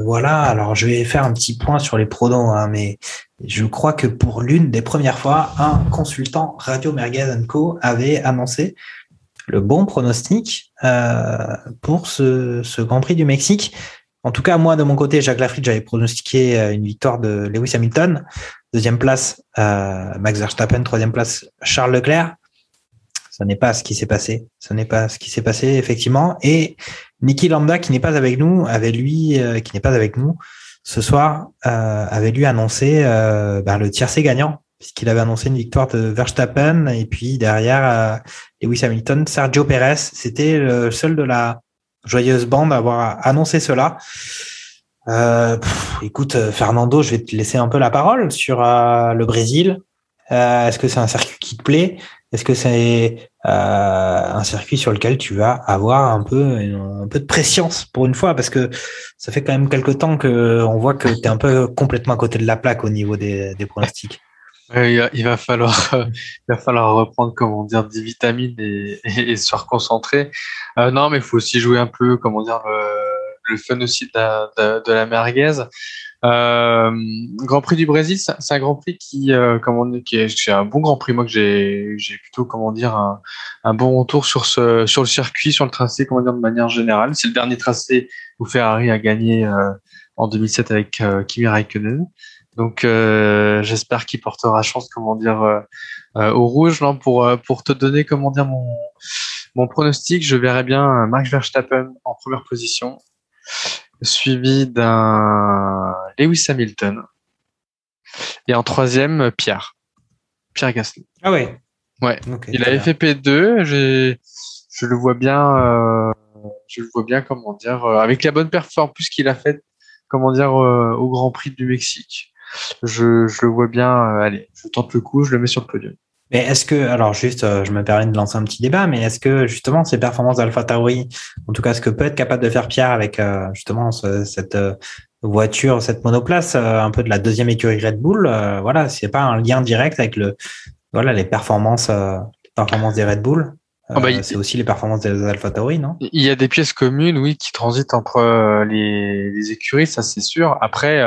A: voilà. Alors je vais faire un petit point sur les pronos, hein, mais je crois que pour l'une des premières fois, un consultant Radio Merguez Co avait annoncé le bon pronostic pour ce, ce Grand Prix du Mexique. En tout cas, moi, de mon côté, Jacques Lafritte, j'avais pronostiqué euh, une victoire de Lewis Hamilton. Deuxième place, euh, Max Verstappen. Troisième place, Charles Leclerc. Ce n'est pas ce qui s'est passé. Ce n'est pas ce qui s'est passé, effectivement. Et Niki Lambda, qui n'est pas avec nous, avait lui, euh, qui n'est pas avec nous ce soir, euh, avait lui annoncé ben, le tiercé gagnant, puisqu'il avait annoncé une victoire de Verstappen. Et puis derrière, Lewis Hamilton, Sergio Perez. C'était le seul de la joyeuse bande d'avoir annoncé cela. Euh, écoute, Fernando, je vais te laisser un peu la parole sur euh, le Brésil. Euh, Est-ce que c'est un circuit qui te plaît? Est-ce que c'est euh, un circuit sur lequel tu vas avoir un peu un peu de préscience pour une fois? Parce que ça fait quand même quelques temps que on voit que tu es un peu complètement à côté de la plaque au niveau des, des pronostics.
B: Euh, il, va falloir, il va falloir reprendre, comment dire, des vitamines et, et, se reconcentrer. Euh, non, mais il faut aussi jouer un peu, comment dire, le, le fun aussi de la, de, de la merguez. Euh, Grand Prix du Brésil, c'est un Grand Prix qui, euh, comment qui est, c'est un bon Grand Prix. Moi, que j'ai, plutôt, comment dire, un, un, bon retour sur ce, sur le circuit, sur le tracé, comment dire, de manière générale. C'est le dernier tracé où Ferrari a gagné euh, en 2007 avec euh, Kimi Raikkonen. Donc euh, j'espère qu'il portera chance, comment dire, euh, euh, au rouge. Non, pour pour te donner, comment dire, mon mon pronostic, je verrais bien Max Verstappen en première position, suivi d'un Lewis Hamilton, et en troisième Pierre, Pierre Gasly.
A: Ah ouais.
B: Ouais. Okay, Il avait bien. fait P2. J'ai je le vois bien. je le vois bien, comment dire, avec la bonne performance qu'il a faite, comment dire, au Grand Prix du Mexique je, je, le vois bien. Euh, allez, je tente le coup, je le mets sur le podium.
A: Mais est-ce que, alors juste, euh, je me permets de lancer un petit débat, mais est-ce que justement ces performances d'Alpha Tauri, en tout cas ce que peut être capable de faire Pierre avec euh, justement ce, cette euh, voiture, cette monoplace, euh, un peu de la deuxième écurie Red Bull, euh, voilà, c'est pas un lien direct avec le, voilà, les performances, les performances des Red Bull. Oh bah, c'est aussi les performances des Alpha Tauri, non?
B: Il y a des pièces communes, oui, qui transitent entre les, les écuries, ça c'est sûr. Après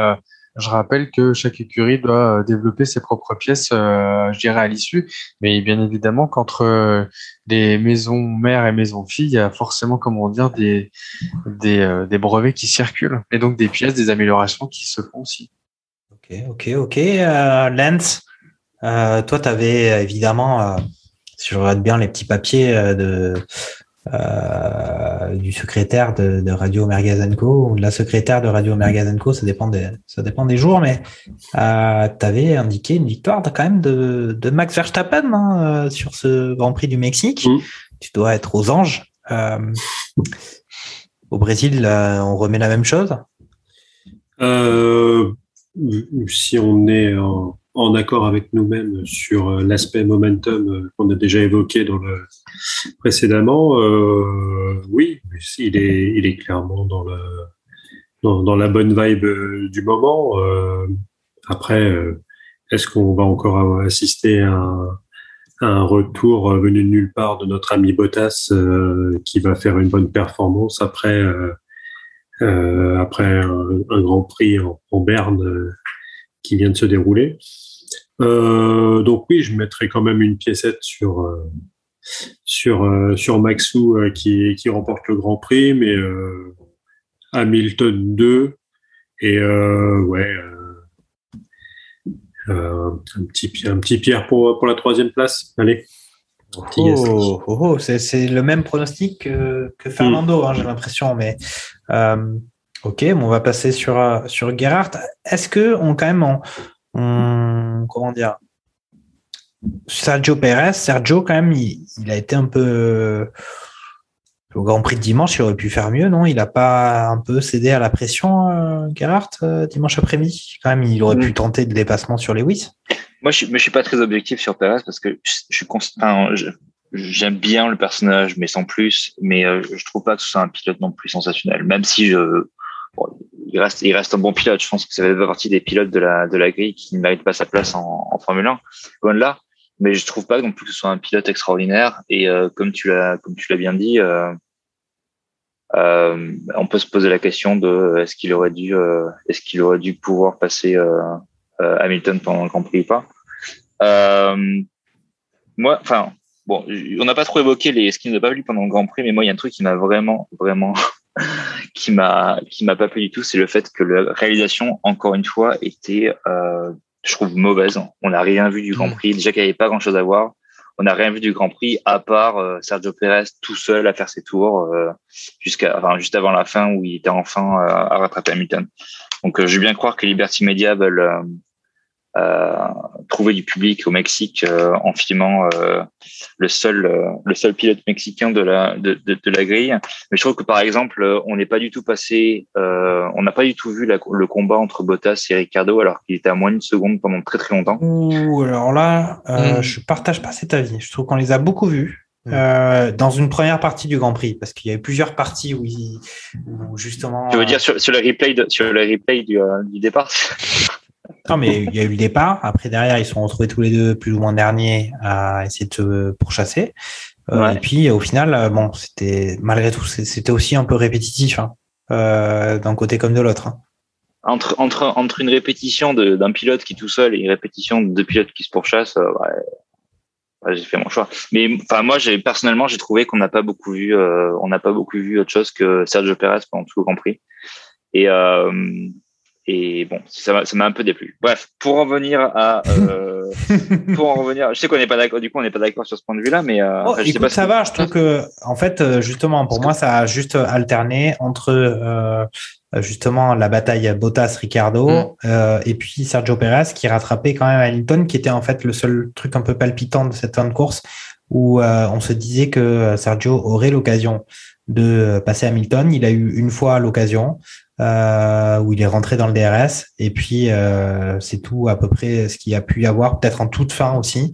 B: je rappelle que chaque écurie doit euh, développer ses propres pièces, euh, je dirais, à l'issue. Mais bien évidemment qu'entre les maisons mères et maisons filles, il y a forcément, comment dire, des, des, euh, des brevets qui circulent. Et donc des pièces, des améliorations qui se font aussi.
A: Ok, ok, ok. Euh, Lance, euh, toi, tu avais évidemment, euh, si je regarde bien les petits papiers de euh, du secrétaire de, de Radio Mergazenco ou de la secrétaire de Radio Mergazenco, ça dépend des, ça dépend des jours, mais euh, tu avais indiqué une victoire quand même de, de Max Verstappen hein, sur ce Grand Prix du Mexique. Mmh. Tu dois être aux anges. Euh, au Brésil, on remet la même chose?
D: Si on est en en accord avec nous-mêmes sur euh, l'aspect momentum euh, qu'on a déjà évoqué dans le précédemment, euh, oui, il est, clairement dans la bonne vibe euh, du moment. Euh, après, est-ce qu'on va encore assister à un, retour venu de nulle part de notre ami Bottas qui va faire une bonne performance après un, Grand Prix en, en Berne qui vient de se dérouler. Donc oui, je mettrai quand même une piécette sur sur euh, sur Maxou qui qui remporte le Grand Prix, mais Hamilton 2 et ouais un petit un petit Pierre pour pour la troisième place. Allez.
A: Oh, oh, oh, c'est le même pronostic que, que Fernando, hein, j'ai l'impression, mais euh, ok, bon, on va passer sur sur Gerhardt. Est-ce que on quand même on, on, comment dire Sergio Perez, Sergio quand même, il, il, a été un peu au Grand Prix de dimanche, il aurait pu faire mieux, non? Il n'a pas un peu cédé à la pression, euh, Gerhardt, euh, dimanche après-midi? Quand même, il aurait mmh. pu tenter de dépassement sur Lewis.
C: Moi, je ne suis pas très objectif sur Perez parce que je, suis j'aime bien le personnage, mais sans plus. Mais euh, je trouve pas que ce soit un pilote non plus sensationnel, même si je il reste, il reste un bon pilote. Je pense que ça fait partie des pilotes de la, de la grille qui ne méritent pas sa place en, en Formule 1. Loin de là. Mais je trouve pas non plus que ce soit un pilote extraordinaire. Et euh, comme tu l'as, comme tu l'as bien dit, euh, euh, on peut se poser la question de est-ce qu'il aurait dû, est-ce qu'il aurait dû pouvoir passer Hamilton pendant le Grand Prix ou pas. moi, enfin, bon, on n'a pas trop évoqué les ce qu'il n'a pas vu pendant le Grand Prix, mais moi, il y a un truc qui m'a vraiment, vraiment qui m'a qui m'a pas plu du tout, c'est le fait que la réalisation, encore une fois, était, je trouve, mauvaise. On n'a rien vu du Grand
B: Mmh.
C: Prix. Déjà qu'il n'y avait pas grand-chose à voir. On n'a rien vu du Grand Prix à part euh, Sergio Pérez tout seul à faire ses tours euh, jusqu'à, enfin, juste avant la fin où il était enfin euh, à rattraper Hamilton. Donc, je veux bien croire que Liberty Media veulent trouver du public au Mexique euh, en filmant euh, le seul euh, le seul pilote mexicain de la de, de, de la grille. Mais je trouve que par exemple, euh, on n'est pas du tout passé, euh, on n'a pas du tout vu la- le combat entre Bottas et Ricardo alors qu'il était à moins d'une seconde pendant très très longtemps.
A: Ouh, alors là, euh,
B: Mm.
A: je partage pas cet avis. Je trouve qu'on les a beaucoup vus
B: Mm.
A: euh, dans une première partie du Grand Prix, parce qu'il y avait plusieurs parties où, justement.
C: Tu veux
A: euh,
C: dire sur, sur le replay de, sur le replay du, euh, du départ?
A: Non, mais il y a eu le départ. Après, derrière, ils se sont retrouvés tous les deux plus ou moins derniers à essayer de se pourchasser. Euh. Et puis, au final, euh, bon, c'était malgré tout, c'était aussi un peu répétitif, hein, euh, d'un côté comme de l'autre. hein.
C: entre entre entre une répétition d'un pilote qui est tout seul et une répétition de deux pilotes qui se pourchassent, euh, ouais, ouais, j'ai fait mon choix. Mais enfin moi, j'ai personnellement, j'ai trouvé qu'on n'a pas beaucoup vu, euh, on n'a pas beaucoup vu autre chose que Sergio Perez pendant tout le Grand Prix. Et euh, et bon, ça m'a ça m'a un peu déplu. Bref, pour en revenir à euh, pour en revenir, je sais qu'on n'est pas d'accord. Du coup, on n'est pas d'accord sur ce point de vue-là, mais euh,
A: Oh,
C: enfin, je sais
A: écoute,
C: pas ce
A: ça va. Je trouve que, en fait, euh, justement, pour moi, ça a juste alterné entre euh, justement la bataille Bottas-Ricardo
B: Mm.
A: euh, et puis Sergio Perez qui rattrapait quand même Hamilton, qui était en fait le seul truc un peu palpitant de cette fin de course où euh, on se disait que Sergio aurait l'occasion de passer Hamilton. Il a eu une fois l'occasion euh, où il est rentré dans le DRS et puis euh, c'est tout à peu près ce qu'il a pu y avoir, peut-être en toute fin aussi.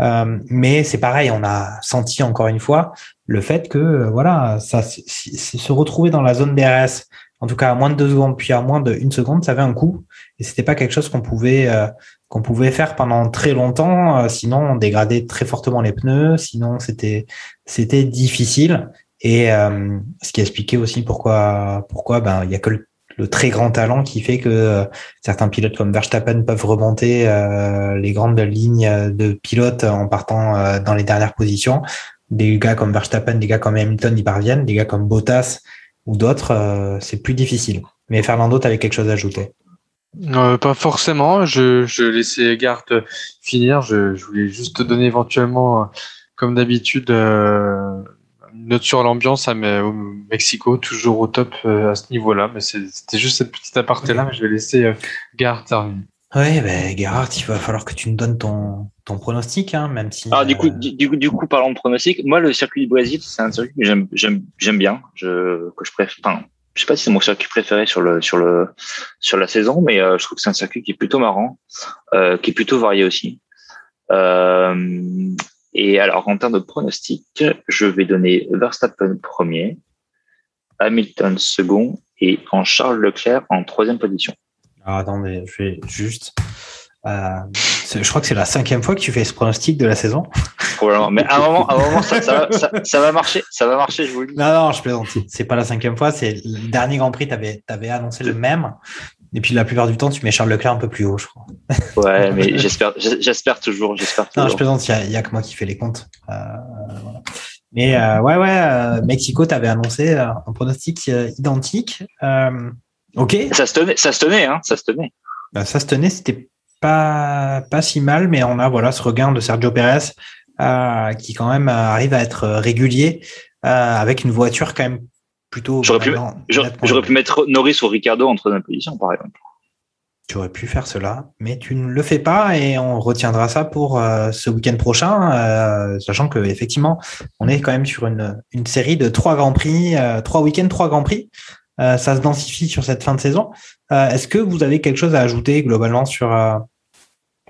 A: Euh, mais c'est pareil, on a senti encore une fois le fait que euh, voilà, ça se retrouver dans la zone DRS, en tout cas à moins de deux secondes puis à moins de une seconde, ça avait un coût et c'était pas quelque chose qu'on pouvait euh, qu'on pouvait faire pendant très longtemps. euh, sinon, on dégradait très fortement les pneus. Sinon, c'était c'était difficile. Et euh, ce qui expliquait aussi pourquoi pourquoi ben il y a que le, le très grand talent qui fait que euh, certains pilotes comme Verstappen peuvent remonter euh, les grandes lignes de pilotes en partant euh, dans les dernières positions. Des gars comme Verstappen, des gars comme Hamilton y parviennent, des gars comme Bottas ou d'autres, euh, c'est plus difficile. Mais Fernando, tu avais quelque chose à ajouter?
B: Euh, pas forcément. Je, je laissais Gart finir. Je, je voulais juste te donner éventuellement, comme d'habitude, euh, note sur l'ambiance à Mexico, toujours au top euh, à ce niveau-là. Mais c'est- c'était juste cette petite aparté-là. Mais je vais laisser euh, Gart terminer.
A: Oui, ben, Gerhard, il va falloir que tu nous donnes ton, ton pronostic, hein, même si.
C: Alors, du coup,
A: euh,
C: du, du coup, du coup, parlons de pronostic. Moi, le circuit du Brésil, c'est un circuit que j'aime, j'aime, j'aime bien. Je, que je préfère. Enfin, je sais pas si c'est mon circuit préféré sur le, sur le, sur la saison, mais euh, je trouve que c'est un circuit qui est plutôt marrant, euh, qui est plutôt varié aussi. Euh, et alors, en termes de pronostic, je vais donner Verstappen premier, Hamilton second et en Charles Leclerc en troisième position.
A: alors, attendez, je vais juste. euh, je crois que c'est la cinquième fois que tu fais ce pronostic de la saison.
C: Probablement. Mais à un moment, à un moment, ça, ça, va, ça, ça va marcher, ça va marcher, je vous le dis.
A: Non, non, je plaisante. C'est pas la cinquième fois. C'est le dernier Grand Prix, tu avais, annoncé le même. Et puis la plupart du temps, tu mets Charles Leclerc un peu plus haut, je crois.
C: Ouais, mais j'espère, j'espère toujours, j'espère
A: Non, je
C: toujours.
A: plaisante, il y a, que moi qui fais les comptes. Euh, voilà. Mais euh, ouais, ouais, euh, Mexico, tu avais annoncé euh, un pronostic identique. Ok,
C: Ça se tenait, ça se tenait, hein, ça se tenait.
A: Ça se tenait, c'était pas, pas si mal, mais on a voilà ce regain de Sergio Pérez qui quand même arrive à être régulier avec une voiture quand même plutôt.
C: J'aurais pu,
A: maintenant,
C: j'aurais pu mettre Norris ou Ricardo en troisième position, par exemple.
A: Tu aurais pu faire cela, mais tu ne le fais pas et on retiendra ça pour euh, ce week-end prochain, euh, sachant que effectivement, on est quand même sur une, une série de trois grands prix, euh, trois week-ends, trois grands prix. Euh, ça se densifie sur cette fin de saison. Euh, Est-ce que vous avez quelque chose à ajouter globalement sur euh,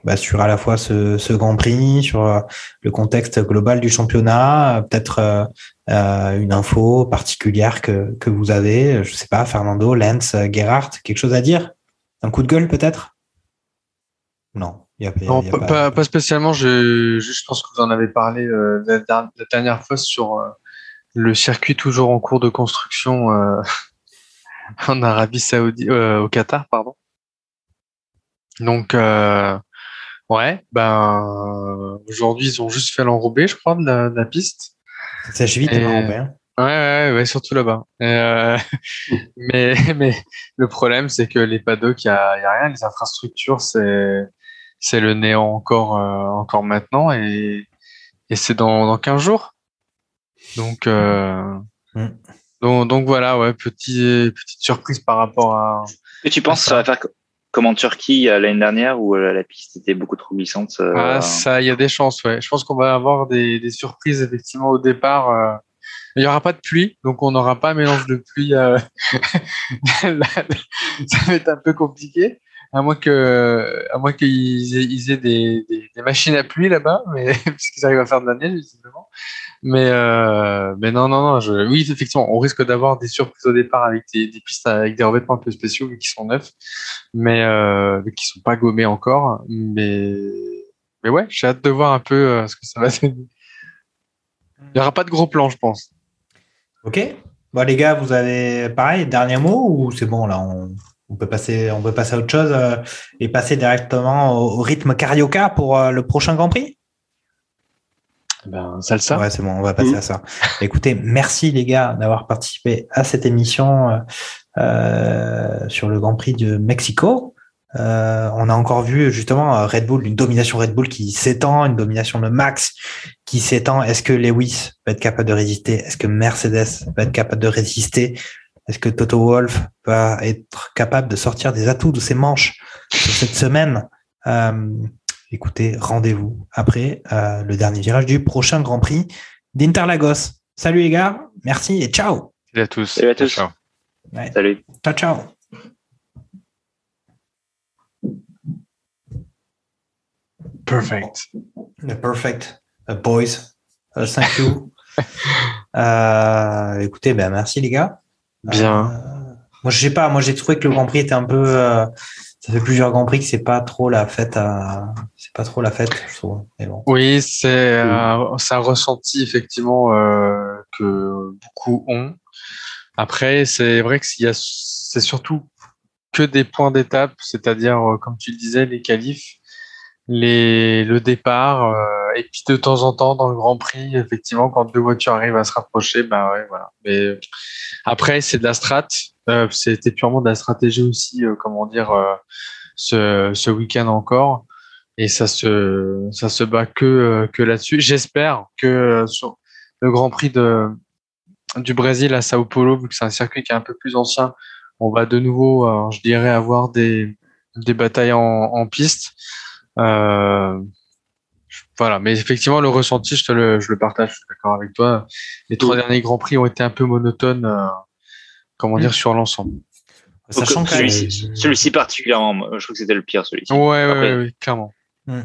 A: bah, sur à la fois ce, ce Grand Prix, sur euh, le contexte global du championnat, euh, peut-être euh, une info particulière que, que vous avez, je sais pas, Fernando, Lens, euh, Gerhardt, quelque chose à dire? Un coup de gueule peut-être? Non, y a, il y a-
B: Non,
A: il y a
B: pas,
A: pas-
B: pas- pas spécialement. Je, je pense que vous en avez parlé euh, la, der- la dernière fois sur euh, le circuit toujours en cours de construction en Arabie Saoudite, au Qatar, pardon. Donc, euh, ouais, ben euh, aujourd'hui ils ont juste fait l'enrobé, je crois, de la, de la piste.
A: Ça sèche vite,
B: Et-
A: les Européens.
B: Ouais, ouais, ouais, surtout là-bas. Euh, mais, mais le problème, c'est que les paddocks, il y a, il y a rien. Les infrastructures, c'est, c'est le néant encore, euh, encore maintenant et, et c'est dans, dans 15 jours. Donc, euh,
A: Mm.
B: donc, donc voilà, ouais, petit, petite surprise par rapport à.
C: Et tu penses que ça va faire comme en Turquie euh, l'année dernière où euh, la piste était beaucoup trop glissante euh,
B: Ah, ça, il y a des chances, ouais. Je pense qu'on va avoir des, surprises effectivement au départ. Il n'y aura pas de pluie, donc on n'aura pas un mélange de pluie. ça va être un peu compliqué, à moins que, à moins qu'ils aient, des, machines à pluie là-bas, mais arrivent à faire de la neige visiblement. Mais, euh, mais non, non, non. Je, oui, effectivement, on risque d'avoir des surprises au départ avec des, pistes avec des revêtements un peu spéciaux qu'ils sont neufs, mais euh, qu'ils sont pas gommés encore. Mais mais ouais, j'ai hâte de voir un peu euh, ce que ça va donner. Il n'y aura pas de gros plans, je pense.
A: Ok. Bon, les gars, vous avez pareil, dernier mot ou c'est bon là on, peut passer, on peut passer à autre chose euh, et passer directement au, au rythme carioca pour le prochain Grand Prix?
B: Ben, salsa.
A: Ouais, c'est bon, on va passer
D: Mhm.
A: à ça. Écoutez, merci les gars d'avoir participé à cette émission euh, euh, sur le Grand Prix de Mexico. Euh, on a encore vu justement Red Bull, une domination Red Bull qui s'étend, une domination de Max qui s'étend. Est-ce que Lewis va être capable de résister? Est-ce que Mercedes va être capable de résister? Est-ce que Toto Wolff va être capable de sortir des atouts de ses manches sur cette semaine? Euh, Écoutez, rendez-vous après euh, le dernier virage du prochain Grand Prix d'Interlagos. Salut les gars, merci et ciao.
B: Salut à tous.
C: Salut à tous.
B: Ciao.
A: Ouais.
C: Salut.
A: Ciao, ciao.
B: Perfect.
A: Perfect. Uh, boys, Uh, thank you. Euh, écoutez, ben, merci les gars.
B: Bien.
A: Euh, moi, je sais pas, moi j'ai trouvé que le Grand Prix était un peu. Ça fait plusieurs Grands Prix que c'est pas trop la fête à. C'est pas trop la fête, je trouve. Mais bon.
B: Oui, c'est euh, c'est un ressenti effectivement euh, que beaucoup ont. Après, c'est vrai que s'il y a, c'est surtout que des points d'étape, c'est-à-dire, euh, comme tu le disais, les qualifs, les, le départ, euh, et puis de temps en temps dans le Grand Prix, effectivement, quand deux voitures arrivent à se rapprocher, bah ouais, voilà. Mais après, c'est de la strat, euh, c'était purement de la stratégie aussi, euh, comment dire, euh, ce, ce week-end encore et ça se ça se bat que euh, que là-dessus. J'espère que euh, sur le Grand Prix de du Brésil à Sao Paulo, vu que c'est un circuit qui est un peu plus ancien, on va de nouveau, euh, je dirais, avoir des des batailles en, en piste. Euh, voilà, mais effectivement, le ressenti, je te le, je le partage, je suis d'accord avec toi. Les trois derniers Grands Prix ont été un peu monotones, euh, comment dire, sur l'ensemble.
A: Sachant
C: Donc,
A: que
C: celui-ci, celui-ci particulièrement, moi, je trouve que c'était le pire celui-ci.
B: Ouais, ouais, ouais, ouais, clairement.
D: Ouais,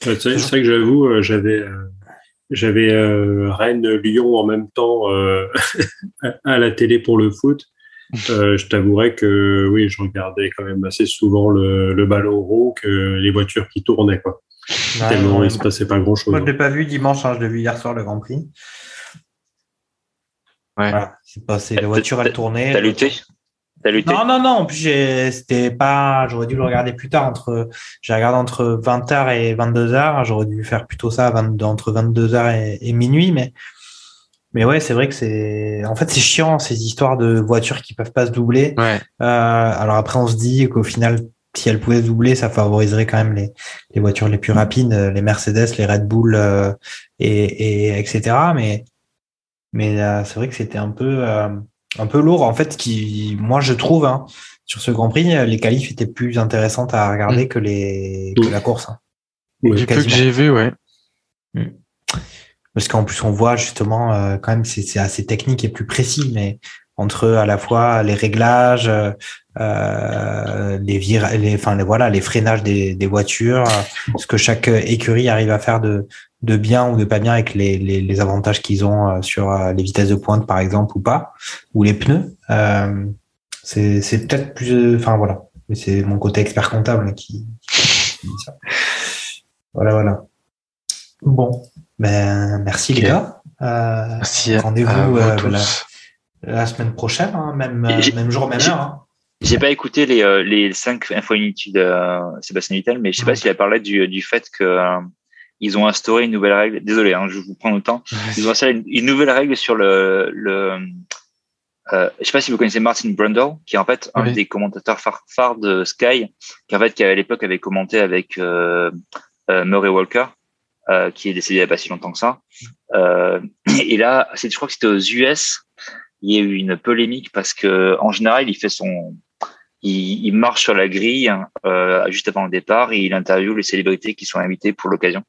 D: C'est c'est vrai que j'avoue, euh, j'avais euh, j'avais euh, Rennes Lyon en même temps euh, à la télé pour le foot. Euh, je t'avouerais que oui, je regardais quand même assez souvent le, le ballon rond que les voitures qui tournaient quoi.
A: Ouais,
D: Tellement
A: ouais.
D: il se passait pas grand chose.
A: Moi, je l'ai pas vu dimanche, hein, je l'ai vu hier soir le Grand Prix.
B: Ouais.
A: Voilà, c'est passé. La voiture, elle tournait.
C: T'as lutté? T'as lutté?
A: Non, non, non. En plus, c'était pas. J'aurais dû le regarder plus tard. Entre, j'ai regardé entre 20h et 22h. J'aurais dû faire plutôt ça à 22 entre 22h et, et minuit. Mais, mais ouais, c'est vrai que c'est. En fait, c'est chiant ces histoires de voitures qui peuvent pas se doubler.
B: Ouais.
A: Euh, alors après, on se dit qu'au final, si elles pouvaient se doubler, ça favoriserait quand même les, les voitures les plus rapides, euh, les Mercedes, les Red Bull euh, et, et etc. Mais mais euh, c'est vrai que c'était un peu euh, un peu lourd en fait. Qui moi je trouve hein, sur ce Grand Prix, les qualifs étaient plus intéressantes à regarder que les que la course. hein.
B: Peu que j'ai vu, ouais.
A: Parce qu'en plus on voit justement euh, quand même c'est assez technique et plus précis, mais entre à la fois les réglages, euh, les, vir les, enfin, les, voilà, les freinages des, des voitures, ce que chaque écurie arrive à faire de, de bien ou de pas bien avec les, les, les avantages qu'ils ont euh, sur euh, les vitesses de pointe, par exemple, ou pas, ou les pneus. Euh, c'est c'est peut-être plus, enfin voilà, c'est mon côté expert comptable qui, qui dit ça. Voilà, voilà. Bon, ben merci les gars. Euh,
B: Merci
A: Rendez-vous
B: à vous
A: euh,
B: tous.
A: la, la semaine prochaine, hein, même, euh,
C: j'ai-
A: même jour, même heure. Hein.
C: J'ai pas écouté les, euh, les cinq infos inutiles de euh, Sébastien Vittel, mais je sais pas s'il a parlé du, du fait que euh, ils ont instauré une nouvelle règle. Désolé, hein, je vous prends le temps. Ils ont instauré une, une nouvelle règle sur le, le euh, je sais pas si vous connaissez Martin Brundle, qui est en fait un
B: Oui.
C: des commentateurs phares phares de Sky, qui en fait qui à l'époque avait commenté avec euh, euh, Murray Walker, euh, qui est décédé il y a pas si longtemps que ça. Euh, et là, je crois que c'était aux US, il y a eu une polémique parce que en général, il fait son, il, il marche sur la grille euh, juste avant le départ et il interviewe les célébrités qui sont invitées pour l'occasion.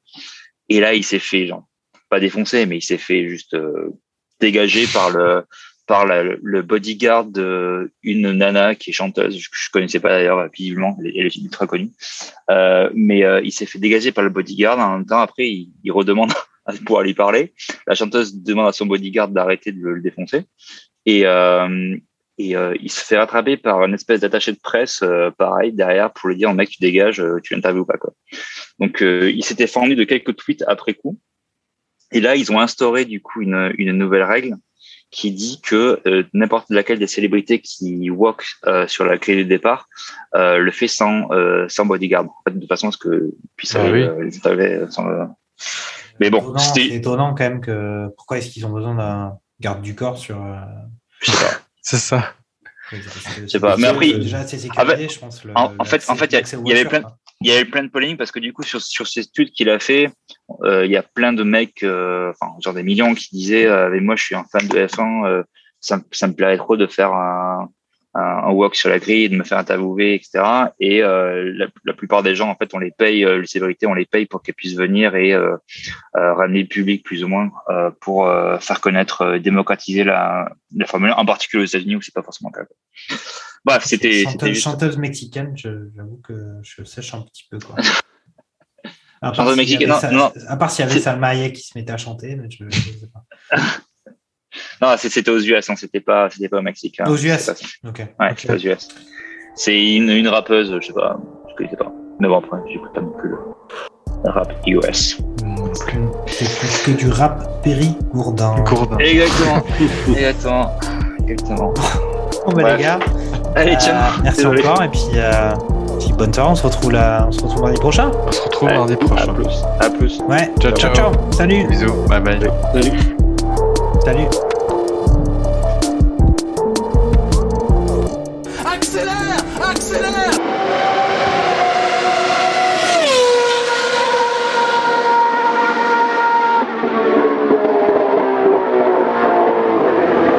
C: Et là, il s'est fait, genre, pas défoncer, mais il s'est fait juste euh, dégager par le par le bodyguard d'une nana qui est chanteuse, je, je connaissais pas d'ailleurs visiblement, elle, est- ultra connue, euh, mais euh, il s'est fait dégager par le bodyguard. En même temps, après, il, redemande pouvoir lui parler. La chanteuse demande à son bodyguard d'arrêter de le, défoncer, et euh, il se fait rattraper par une espèce d'attaché de presse, pareil derrière pour lui dire mec tu dégages, tu l'interviews pas quoi. Donc il s'était fendu de quelques tweets après coup. Et là ils ont instauré du coup une nouvelle règle qui dit que euh, n'importe laquelle des célébrités qui walk euh, sur la grille de départ euh, le fait sans euh, sans bodyguard, en fait, de façon à ce que puisse
B: Ah
C: aller
B: oui.
C: euh, les sans le- Mais bon,
A: c'est étonnant quand même que pourquoi est-ce qu'ils ont besoin d'un garde du corps sur. euh,
C: je sais pas.
B: C'est ça.
A: Je
C: sais pas, mais après, il-
A: déjà assez sécurisé, je pense. Le,
C: en- en fait- en fait, il y avait plein- il y avait plein de polémiques parce que du coup sur sur ces études qu'il a fait, il y a plein de mecs, euh, enfin genre des millions qui disaient, euh, mais moi je suis un fan de F1, euh, ça, me- ça me plairait trop de faire un, un, un walk sur la grille, de me faire interviewer, etc. Et euh, la, la plupart des gens en fait on les paye, euh, les célébrités on les paye pour qu'elles puissent venir et euh, euh, ramener le public plus ou moins euh, pour euh, faire connaître, euh, démocratiser la, la Formule 1, en particulier aux États-Unis où c'est pas forcément le cas. Bref, c'était
A: chanteuse, chanteuse mexicaine, j'avoue que je sèche un petit peu. Quoi. À part s'il y
C: mexicaine,
A: avait
C: non,
A: Sa-
C: non.
A: À part s'il y avait Salma Hayek qui se mettait à chanter, mais je, je sais pas.
C: Non, c'était aux US, hein, c'était pas, c'était pas au Mexique. hein.
A: Aux US.
C: Pas.
A: Ok.
C: Ouais, aux US. C'est une, une rappeuse, je sais pas, je connaissais pas. Mais bon, après, j'écoute pas non plus le rap US.
A: C'est plus que du rap périgourdin.
B: Gourdin.
C: Exactement, exactement, exactement.
A: Bon, bah,
C: Ouais.
A: les gars,
C: Allez,
A: euh,
C: tiens.
A: merci
C: désolé.
A: encore et puis, euh, bonne soirée. On se retrouve là, on se retrouve mardi prochain.
B: On se retrouve
C: Ouais.
B: mardi
C: À
B: prochain.
C: plus, à plus.
A: Ouais.
B: Ciao,
A: ciao.
B: ciao.
A: ciao. Salut.
B: Bisous. Bye bye.
D: Salut.
A: Salut.